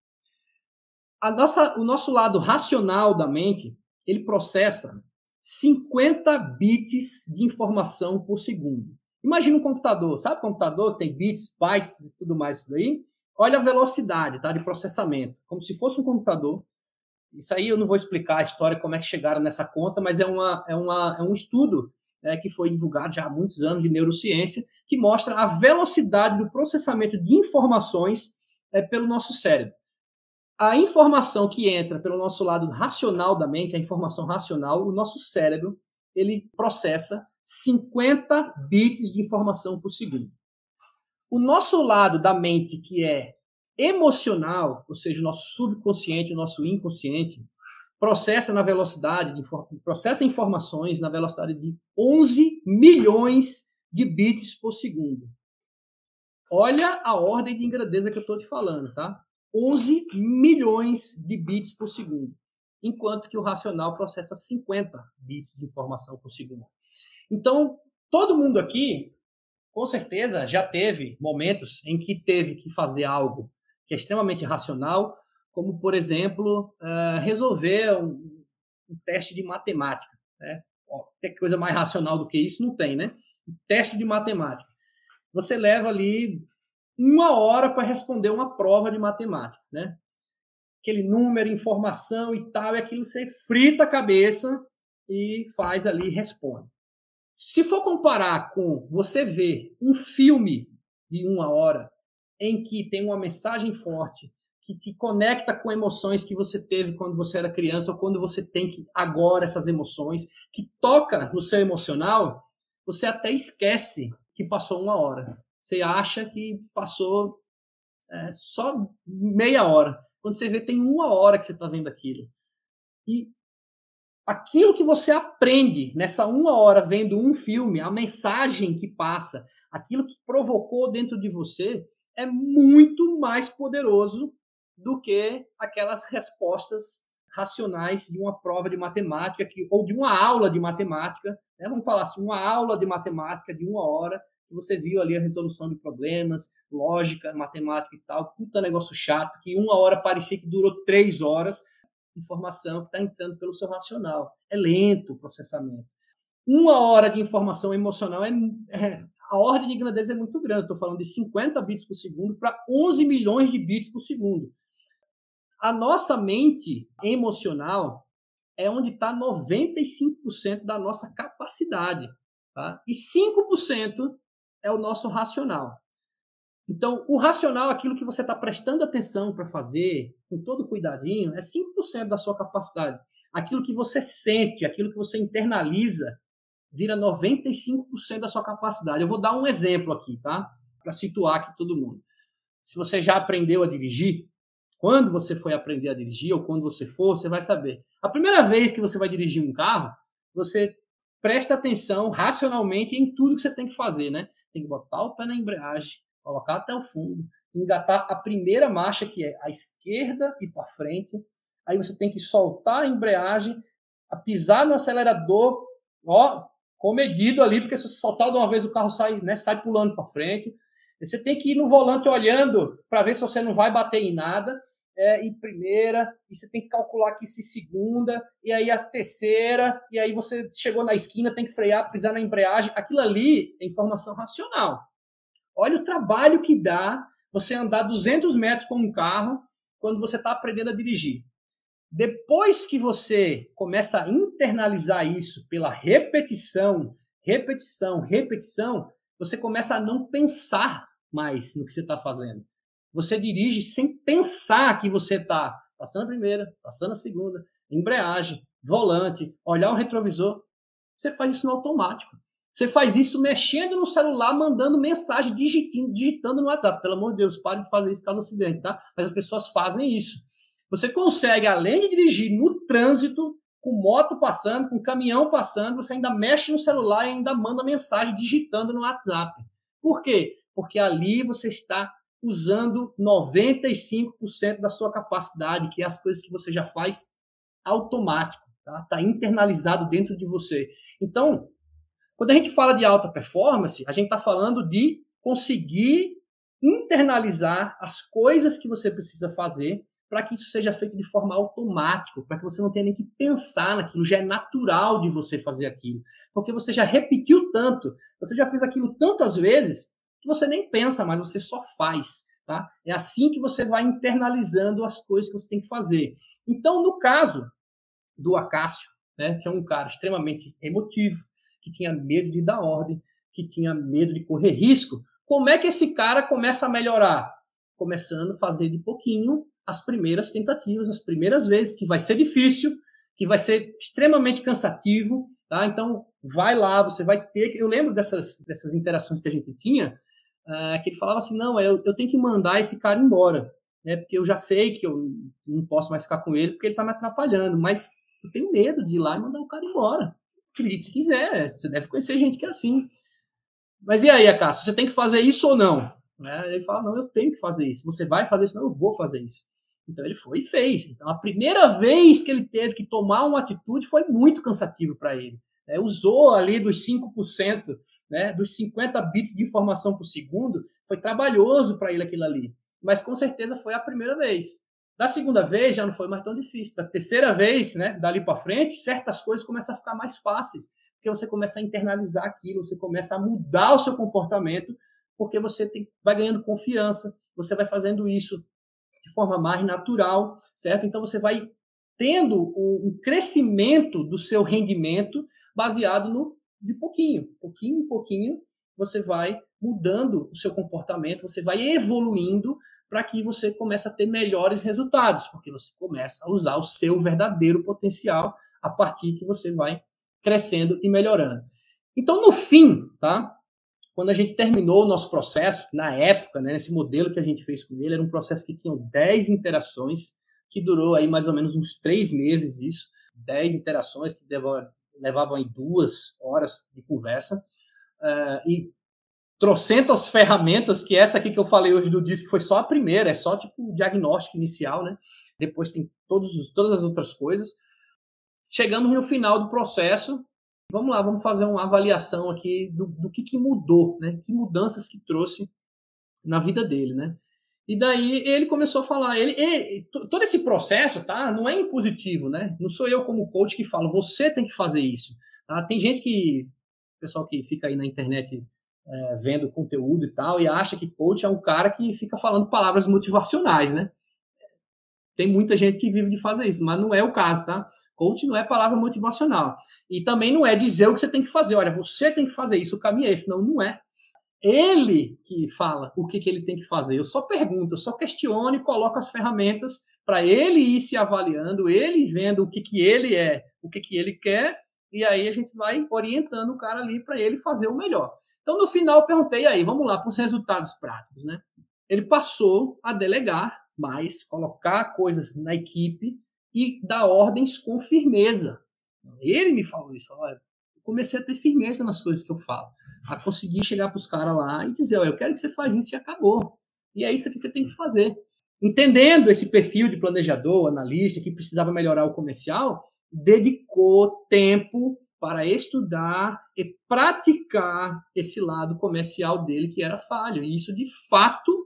A nossa, o nosso lado racional da mente, ele processa 50 bits de informação por segundo. Imagina um computador, sabe computador tem bits, bytes e tudo mais isso daí? Olha a velocidade tá, de processamento, como se fosse um computador. Isso aí eu não vou explicar a história, como é que chegaram nessa conta, mas é, uma, é, uma, é um estudo é, que foi divulgado já há muitos anos de neurociência, que mostra a velocidade do processamento de informações é, pelo nosso cérebro. A informação que entra pelo nosso lado racional da mente, a informação racional, o nosso cérebro, ele processa 50 bits de informação por segundo. O nosso lado da mente, que é emocional, ou seja, o nosso subconsciente, o nosso inconsciente, processa na velocidade de processa informações na velocidade de 11 milhões de bits por segundo. Olha a ordem de grandeza que eu estou te falando, tá? 11 milhões de bits por segundo, enquanto que o racional processa 50 bits de informação por segundo. Então, todo mundo aqui, com certeza, já teve momentos em que teve que fazer algo que é extremamente racional como, por exemplo, uh, resolver um, teste de matemática. Né? Tem coisa mais racional do que isso? Não tem, né? Teste de matemática. Você leva ali uma hora para responder uma prova de matemática, né? Aquele número, informação e tal, e aquilo você frita a cabeça e faz ali responde. Se for comparar com você ver um filme de uma hora em que tem uma mensagem forte, que te conecta com emoções que você teve quando você era criança ou quando você tem que agora essas emoções, que toca no seu emocional, você até esquece que passou uma hora. Você acha que passou é, só meia hora. Quando você vê, tem uma hora que você está vendo aquilo. E aquilo que você aprende nessa uma hora vendo um filme, a mensagem que passa, aquilo que provocou dentro de você, é muito mais poderoso do que aquelas respostas racionais de uma prova de matemática que, ou de uma aula de matemática. Né? Vamos falar assim, uma aula de matemática de uma hora, que você viu ali a resolução de problemas, lógica, matemática e tal, puta negócio chato, que uma hora parecia que durou três horas, informação que está entrando pelo seu racional. É lento o processamento. Uma hora de informação emocional é, é a ordem de grandeza é muito grande. Estou falando de 50 bits por segundo para 11 milhões de bits por segundo. A nossa mente emocional é onde está 95% da nossa capacidade. Tá? E 5% é o nosso racional. Então, o racional, aquilo que você está prestando atenção para fazer, com todo cuidadinho, é 5% da sua capacidade. aquilo que você sente, aquilo que você internaliza, vira 95% da sua capacidade. Eu vou dar um exemplo aqui, tá? Para situar aqui todo mundo. Se você já aprendeu a dirigir, quando você foi aprender a dirigir ou quando você for, você vai saber. A primeira vez que você vai dirigir um carro, você presta atenção racionalmente em tudo que você tem que fazer, né? Tem que botar o pé na embreagem, colocar até o fundo, engatar a primeira marcha, que é a esquerda e para frente. Aí você tem que soltar a embreagem, a pisar no acelerador, ó, comedido ali, porque se você soltar de uma vez o carro sai, né, sai pulando para frente. Você tem que ir no volante olhando para ver se você não vai bater em nada. É, em primeira, e você tem que calcular aqui se segunda, e aí a terceira, e aí você chegou na esquina, tem que frear, pisar na embreagem. Aquilo ali é informação racional. Olha o trabalho que dá você andar 200 metros com um carro quando você está aprendendo a dirigir. Depois que você começa a internalizar isso pela repetição, repetição, repetição, você começa a não pensar mais no que você está fazendo. Você dirige sem pensar que você está passando a primeira, passando a segunda, embreagem, volante, olhar o retrovisor. Você faz isso no automático. Você faz isso mexendo no celular, mandando mensagem, digitando, digitando no WhatsApp. Pelo amor de Deus, pare de fazer isso, caso acidente, tá? Mas as pessoas fazem isso. Você consegue, além de dirigir no trânsito, com moto passando, com caminhão passando, você ainda mexe no celular e ainda manda mensagem digitando no WhatsApp. Por quê? Porque ali você está usando 95% da sua capacidade, que é as coisas que você já faz automático, tá? Tá internalizado dentro de você. Então, quando a gente fala de alta performance, a gente está falando de conseguir internalizar as coisas que você precisa fazer para que isso seja feito de forma automática, para que você não tenha nem que pensar naquilo, já é natural de você fazer aquilo, porque você já repetiu tanto, você já fez aquilo tantas vezes que você nem pensa mais, você só faz. Tá? É assim que você vai internalizando as coisas que você tem que fazer. Então, no caso do Acácio, né, que é um cara extremamente emotivo, que tinha medo de dar ordem, que tinha medo de correr risco, como é que esse cara começa a melhorar? Começando a fazer de pouquinho as primeiras tentativas, as primeiras vezes, que vai ser difícil, que vai ser extremamente cansativo, tá? Então, vai lá, você vai ter. Eu lembro dessas, dessas interações que a gente tinha, uh, que ele falava assim: não, eu, eu tenho que mandar esse cara embora, né? Porque eu já sei que eu não posso mais ficar com ele porque ele está me atrapalhando, mas eu tenho medo de ir lá e mandar o cara embora. Acredite se quiser, você deve conhecer gente que é assim. Mas e aí, Acácio, você tem que fazer isso ou não? Né? Ele fala, não, eu tenho que fazer isso. Você vai fazer isso? Não, eu vou fazer isso. Então ele foi e fez. Então a primeira vez que ele teve que tomar uma atitude foi muito cansativo para ele. É, usou ali dos 5%, né, dos 50 bits de informação por segundo, foi trabalhoso para ele aquilo ali. Mas com certeza foi a primeira vez. Da segunda vez já não foi mais tão difícil. Da terceira vez, né, dali para frente, certas coisas começam a ficar mais fáceis, porque você começa a internalizar aquilo, você começa a mudar o seu comportamento, porque você tem, vai ganhando confiança, você vai fazendo isso de forma mais natural, certo? Então você vai tendo um crescimento do seu rendimento baseado no de pouquinho, pouquinho em pouquinho, você vai mudando o seu comportamento, você vai evoluindo para que você comece a ter melhores resultados, porque você começa a usar o seu verdadeiro potencial a partir que você vai crescendo e melhorando. Então, no fim, tá? Quando a gente terminou o nosso processo, na época, né, nesse modelo que a gente fez com ele, era um processo que tinha 10 interações, que durou aí mais ou menos uns três meses isso, 10 interações que levavam aí duas horas de conversa, uh, e trocentas ferramentas, que essa aqui que eu falei hoje do disco foi só a primeira, é só tipo o diagnóstico inicial, né? Depois tem todos os, todas as outras coisas. Chegamos no final do processo, Vamos lá, vamos fazer uma avaliação aqui do, do que, que mudou, né? Que mudanças que trouxe na vida dele, né? E daí ele começou a falar, ele, ele, todo esse processo, tá? Não é impositivo, né? Não sou eu como coach que falo, você tem que fazer isso. Tá? Tem gente que, pessoal que fica aí na internet é, vendo conteúdo e tal, e acha que coach é um cara que fica falando palavras motivacionais, né? Tem muita gente que vive de fazer isso, mas não é o caso, tá? Coach não é palavra motivacional. E também não é dizer o que você tem que fazer. Olha, você tem que fazer isso, o caminho é esse. Não, não é. Ele que fala o que, que ele tem que fazer. Eu só pergunto, eu só questiono e coloco as ferramentas para ele ir se avaliando, ele vendo o que, que ele é, o que, que ele quer, e aí a gente vai orientando o cara ali para ele fazer o melhor. Então, no final, eu perguntei aí, vamos lá para os resultados práticos, né? Ele passou a delegar mais, colocar coisas na equipe e dar ordens com firmeza. Ele me falou isso, falou, comecei a ter firmeza nas coisas que eu falo, a conseguir chegar para os caras lá e dizer, olha, eu quero que você faça isso e acabou. E é isso que você tem que fazer. Entendendo esse perfil de planejador, analista, que precisava melhorar o comercial, dedicou tempo para estudar e praticar esse lado comercial dele que era falho. E isso, de fato,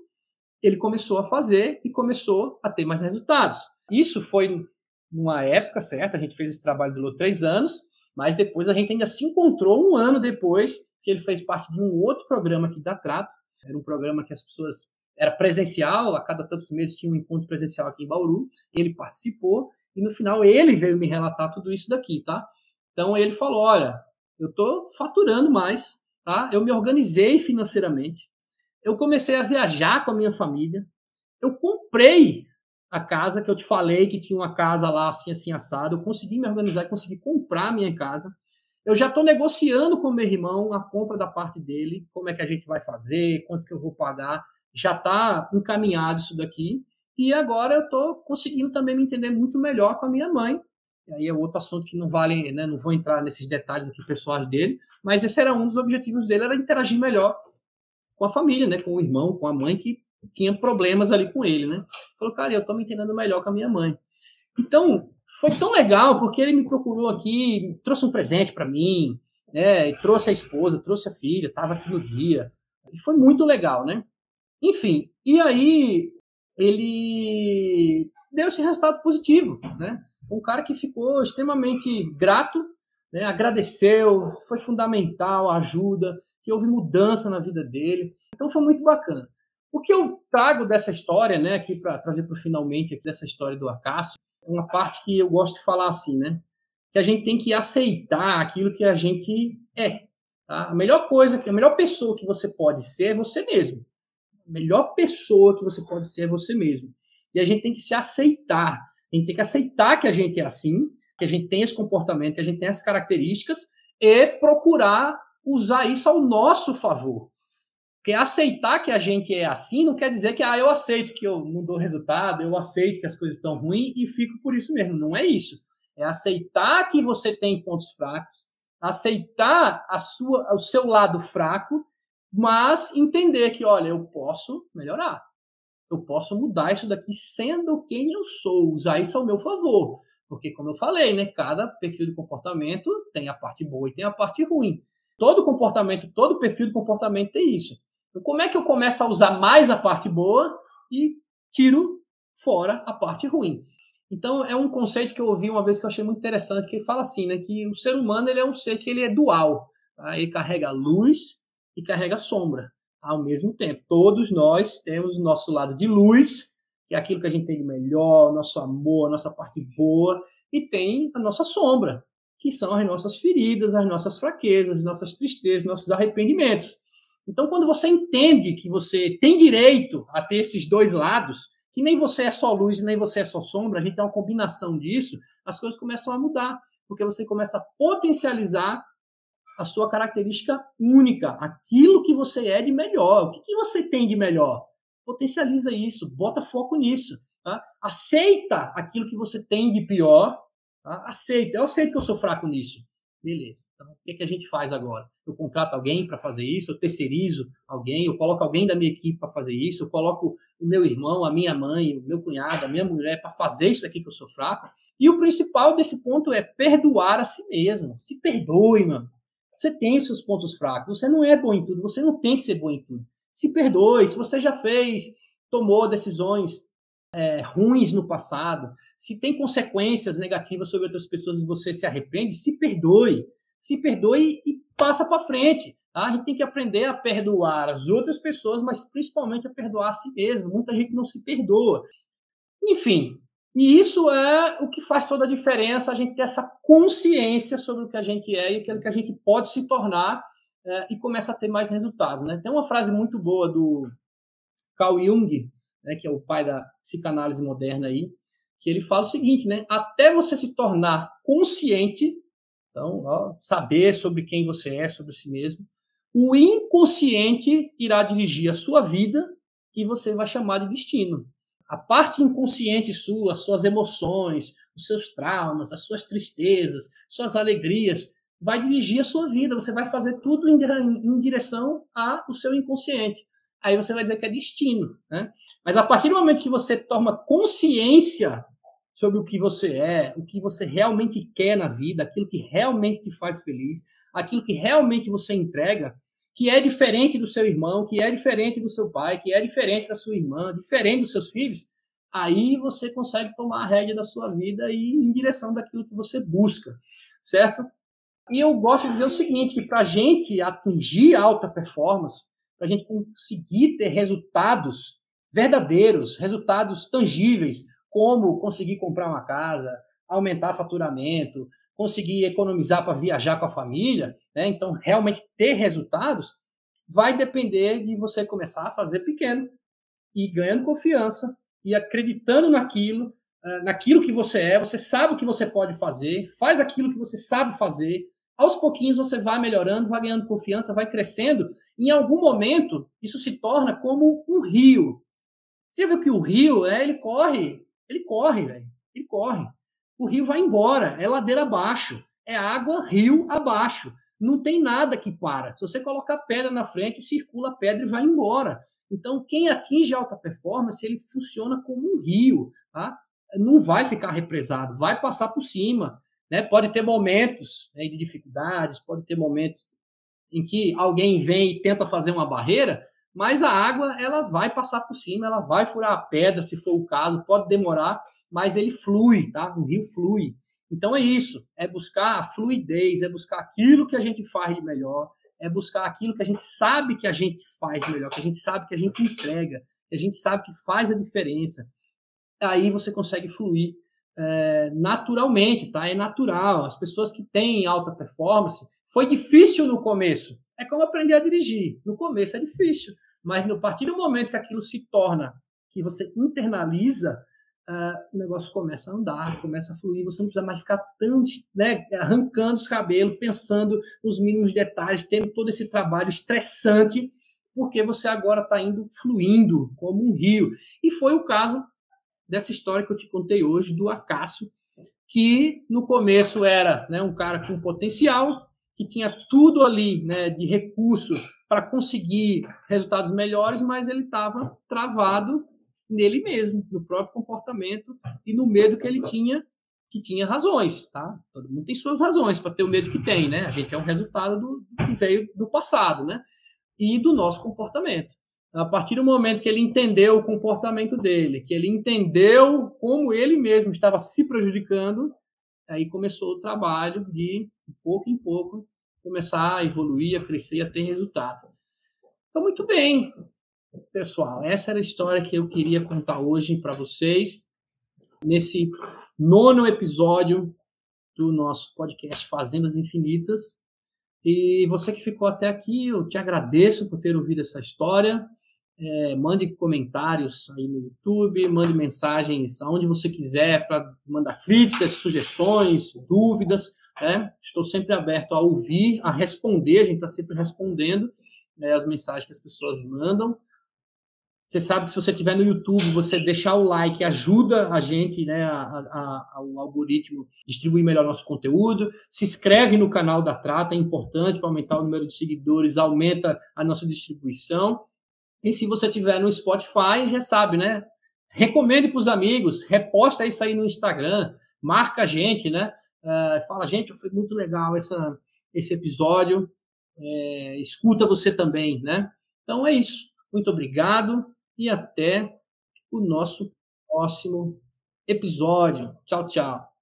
ele começou a fazer e começou a ter mais resultados. Isso foi numa época certa, a gente fez esse trabalho durou três anos, mas depois a gente ainda se encontrou um ano depois, que ele fez parte de um outro programa aqui da Trato. Era um programa que as pessoas era presencial, a cada tantos meses tinha um encontro presencial aqui em Bauru, ele participou e no final ele veio me relatar tudo isso daqui, tá? Então ele falou, olha, eu estou faturando mais, tá? Eu me organizei financeiramente, eu comecei a viajar com a minha família, eu comprei a casa que eu te falei que tinha uma casa lá assim assim assado, eu consegui me organizar consegui comprar a minha casa. Eu já estou negociando com meu irmão a compra da parte dele, como é que a gente vai fazer, quanto que eu vou pagar já está encaminhado isso daqui. E agora eu estou conseguindo também me entender muito melhor com a minha mãe. E aí é outro assunto que não vale, né, não vou entrar nesses detalhes aqui pessoais dele, mas esse era um dos objetivos dele, era interagir melhor com a família, né, com o irmão, com a mãe que tinha problemas ali com ele, né? Falou, cara, eu estou me entendendo melhor com a minha mãe. Então, foi tão legal porque ele me procurou aqui, trouxe um presente para mim, né? trouxe a esposa, trouxe a filha, estava aqui no dia. E foi muito legal, né? Enfim, e aí ele deu esse resultado positivo, né? Um cara que ficou extremamente grato, né? agradeceu, foi fundamental a ajuda, que houve mudança na vida dele. Então foi muito bacana. O que eu trago dessa história, né, aqui para trazer para o finalmente aqui dessa história do Acácio, é uma parte que eu gosto de falar assim, né? Que a gente tem que aceitar aquilo que a gente é. Tá? A melhor coisa, a melhor pessoa que você pode ser é você mesmo melhor pessoa que você pode ser é você mesmo. E a gente tem que se aceitar. A gente tem que aceitar que a gente é assim, que a gente tem esse comportamento, que a gente tem essas características e procurar usar isso ao nosso favor. Porque aceitar que a gente é assim não quer dizer que ah, eu aceito que eu não dou resultado, eu aceito que as coisas estão ruins e fico por isso mesmo. Não é isso. É aceitar que você tem pontos fracos, aceitar a sua, o seu lado fraco mas entender que, olha, eu posso melhorar. Eu posso mudar isso daqui sendo quem eu sou, usar isso ao meu favor. Porque, como eu falei, né, cada perfil de comportamento tem a parte boa e tem a parte ruim. Todo comportamento, todo perfil de comportamento tem isso. Então, como é que eu começo a usar mais a parte boa e tiro fora a parte ruim? Então, é um conceito que eu ouvi uma vez que eu achei muito interessante, que ele fala assim, né, que o ser humano ele é um ser que ele é dual. Tá? Ele carrega luz e carrega sombra ao mesmo tempo. Todos nós temos o nosso lado de luz, que é aquilo que a gente tem de melhor, nosso amor, nossa parte boa, e tem a nossa sombra, que são as nossas feridas, as nossas fraquezas, as nossas tristezas, nossos arrependimentos. Então, quando você entende que você tem direito a ter esses dois lados, que nem você é só luz e nem você é só sombra, a gente tem uma combinação disso, as coisas começam a mudar, porque você começa a potencializar a sua característica única, aquilo que você é de melhor. O que, que você tem de melhor? Potencializa isso, bota foco nisso. Tá? Aceita aquilo que você tem de pior. Tá? Aceita. Eu aceito que eu sou fraco nisso. Beleza. Então, o que, que a gente faz agora? Eu contrato alguém para fazer isso, eu terceirizo alguém, eu coloco alguém da minha equipe para fazer isso, eu coloco o meu irmão, a minha mãe, o meu cunhado, a minha mulher para fazer isso aqui que eu sou fraco. E o principal desse ponto é perdoar a si mesmo. Se perdoe, mano. Você tem seus pontos fracos. Você não é bom em tudo. Você não tem que ser bom em tudo. Se perdoe. Se você já fez, tomou decisões é, ruins no passado, se tem consequências negativas sobre outras pessoas e você se arrepende, se perdoe. Se perdoe e passa para frente. Tá? A gente tem que aprender a perdoar as outras pessoas, mas principalmente a perdoar a si mesmo. Muita gente não se perdoa. Enfim, e isso é o que faz toda a diferença, a gente ter essa consciência sobre o que a gente é e aquilo que a gente pode se tornar é, e começa a ter mais resultados. Né? Tem uma frase muito boa do Carl Jung, né, que é o pai da psicanálise moderna aí, que ele fala o seguinte, né? Até você se tornar consciente, então, ó, saber sobre quem você é, sobre si mesmo, o inconsciente irá dirigir a sua vida e você vai chamar de destino. A parte inconsciente sua, as suas emoções, os seus traumas, as suas tristezas, suas alegrias, vai dirigir a sua vida. Você vai fazer tudo em, direção ao seu inconsciente. Aí você vai dizer que é destino. Né? Mas a partir do momento que você toma consciência sobre o que você é, o que você realmente quer na vida, aquilo que realmente te faz feliz, aquilo que realmente você entrega, que é diferente do seu irmão, que é diferente do seu pai, que é diferente da sua irmã, diferente dos seus filhos, aí você consegue tomar a rédea da sua vida e ir em direção daquilo que você busca, certo? E eu gosto de dizer o seguinte, que para a gente atingir alta performance, para a gente conseguir ter resultados verdadeiros, resultados tangíveis, como conseguir comprar uma casa, aumentar faturamento, conseguir economizar para viajar com a família, né? então realmente ter resultados, vai depender de você começar a fazer pequeno e ganhando confiança e acreditando naquilo, eh, naquilo que você é, você sabe o que você pode fazer, faz aquilo que você sabe fazer. Aos pouquinhos você vai melhorando, vai ganhando confiança, vai crescendo. Em algum momento, isso se torna como um rio. Você viu que o rio, é, ele corre, ele corre. Ele corre o rio vai embora, é ladeira abaixo, é água rio abaixo. Não tem nada que para. Se você colocar pedra na frente, circula a pedra e vai embora. Então, quem atinge alta performance, ele funciona como um rio, tá? Não vai ficar represado, vai passar por cima. Né? Pode ter momentos né, de dificuldades, pode ter momentos em que alguém vem e tenta fazer uma barreira, mas a água ela vai passar por cima, ela vai furar a pedra, se for o caso, pode demorar, mas ele flui, tá? O rio flui. Então é isso, é buscar a fluidez, é buscar aquilo que a gente faz de melhor, é buscar aquilo que a gente sabe que a gente faz melhor, que a gente sabe que a gente entrega, que a gente sabe que faz a diferença. Aí você consegue fluir é, naturalmente, tá? É natural. As pessoas que têm alta performance, foi difícil no começo. É como aprender a dirigir. No começo é difícil, mas a partir do momento que aquilo se torna, que você internaliza, uh, o negócio começa a andar, começa a fluir, você não precisa mais ficar tão, né, arrancando os cabelos, pensando nos mínimos detalhes, tendo todo esse trabalho estressante, porque você agora está indo fluindo como um rio. E foi o caso dessa história que eu te contei hoje do Acácio, que no começo era né, um cara com potencial, que tinha tudo ali né, de recurso para conseguir resultados melhores, mas ele estava travado nele mesmo, no próprio comportamento e no medo que ele tinha, que tinha razões, tá? Todo mundo tem suas razões para ter o medo que tem, né? A gente é um resultado do, do que veio do passado, né? E do nosso comportamento. A partir do momento que ele entendeu o comportamento dele, que ele entendeu como ele mesmo estava se prejudicando, aí começou o trabalho de, de pouco em pouco, começar a evoluir, a crescer, a ter resultado. Então, muito bem. Pessoal, essa era a história que eu queria contar hoje para vocês, nesse nono episódio do nosso podcast Fazendas Infinitas. E você que ficou até aqui, eu te agradeço por ter ouvido essa história. É, mande comentários aí no YouTube, mande mensagens aonde você quiser para mandar críticas, sugestões, dúvidas. Né? Estou sempre aberto a ouvir, a responder, a gente está sempre respondendo né, as mensagens que as pessoas mandam. Você sabe que se você estiver no YouTube, você deixar o like ajuda a gente, né, a, a, a, o algoritmo distribuir melhor nosso conteúdo. Se inscreve no canal da Trata, é importante para aumentar o número de seguidores, aumenta a nossa distribuição. E se você estiver no Spotify, já sabe, né? Recomende para os amigos, reposta isso aí no Instagram, marca a gente, né? Uh, fala, gente, foi muito legal essa, esse episódio. É, escuta você também, né? Então é isso. Muito obrigado e até o nosso próximo episódio. Tchau, tchau.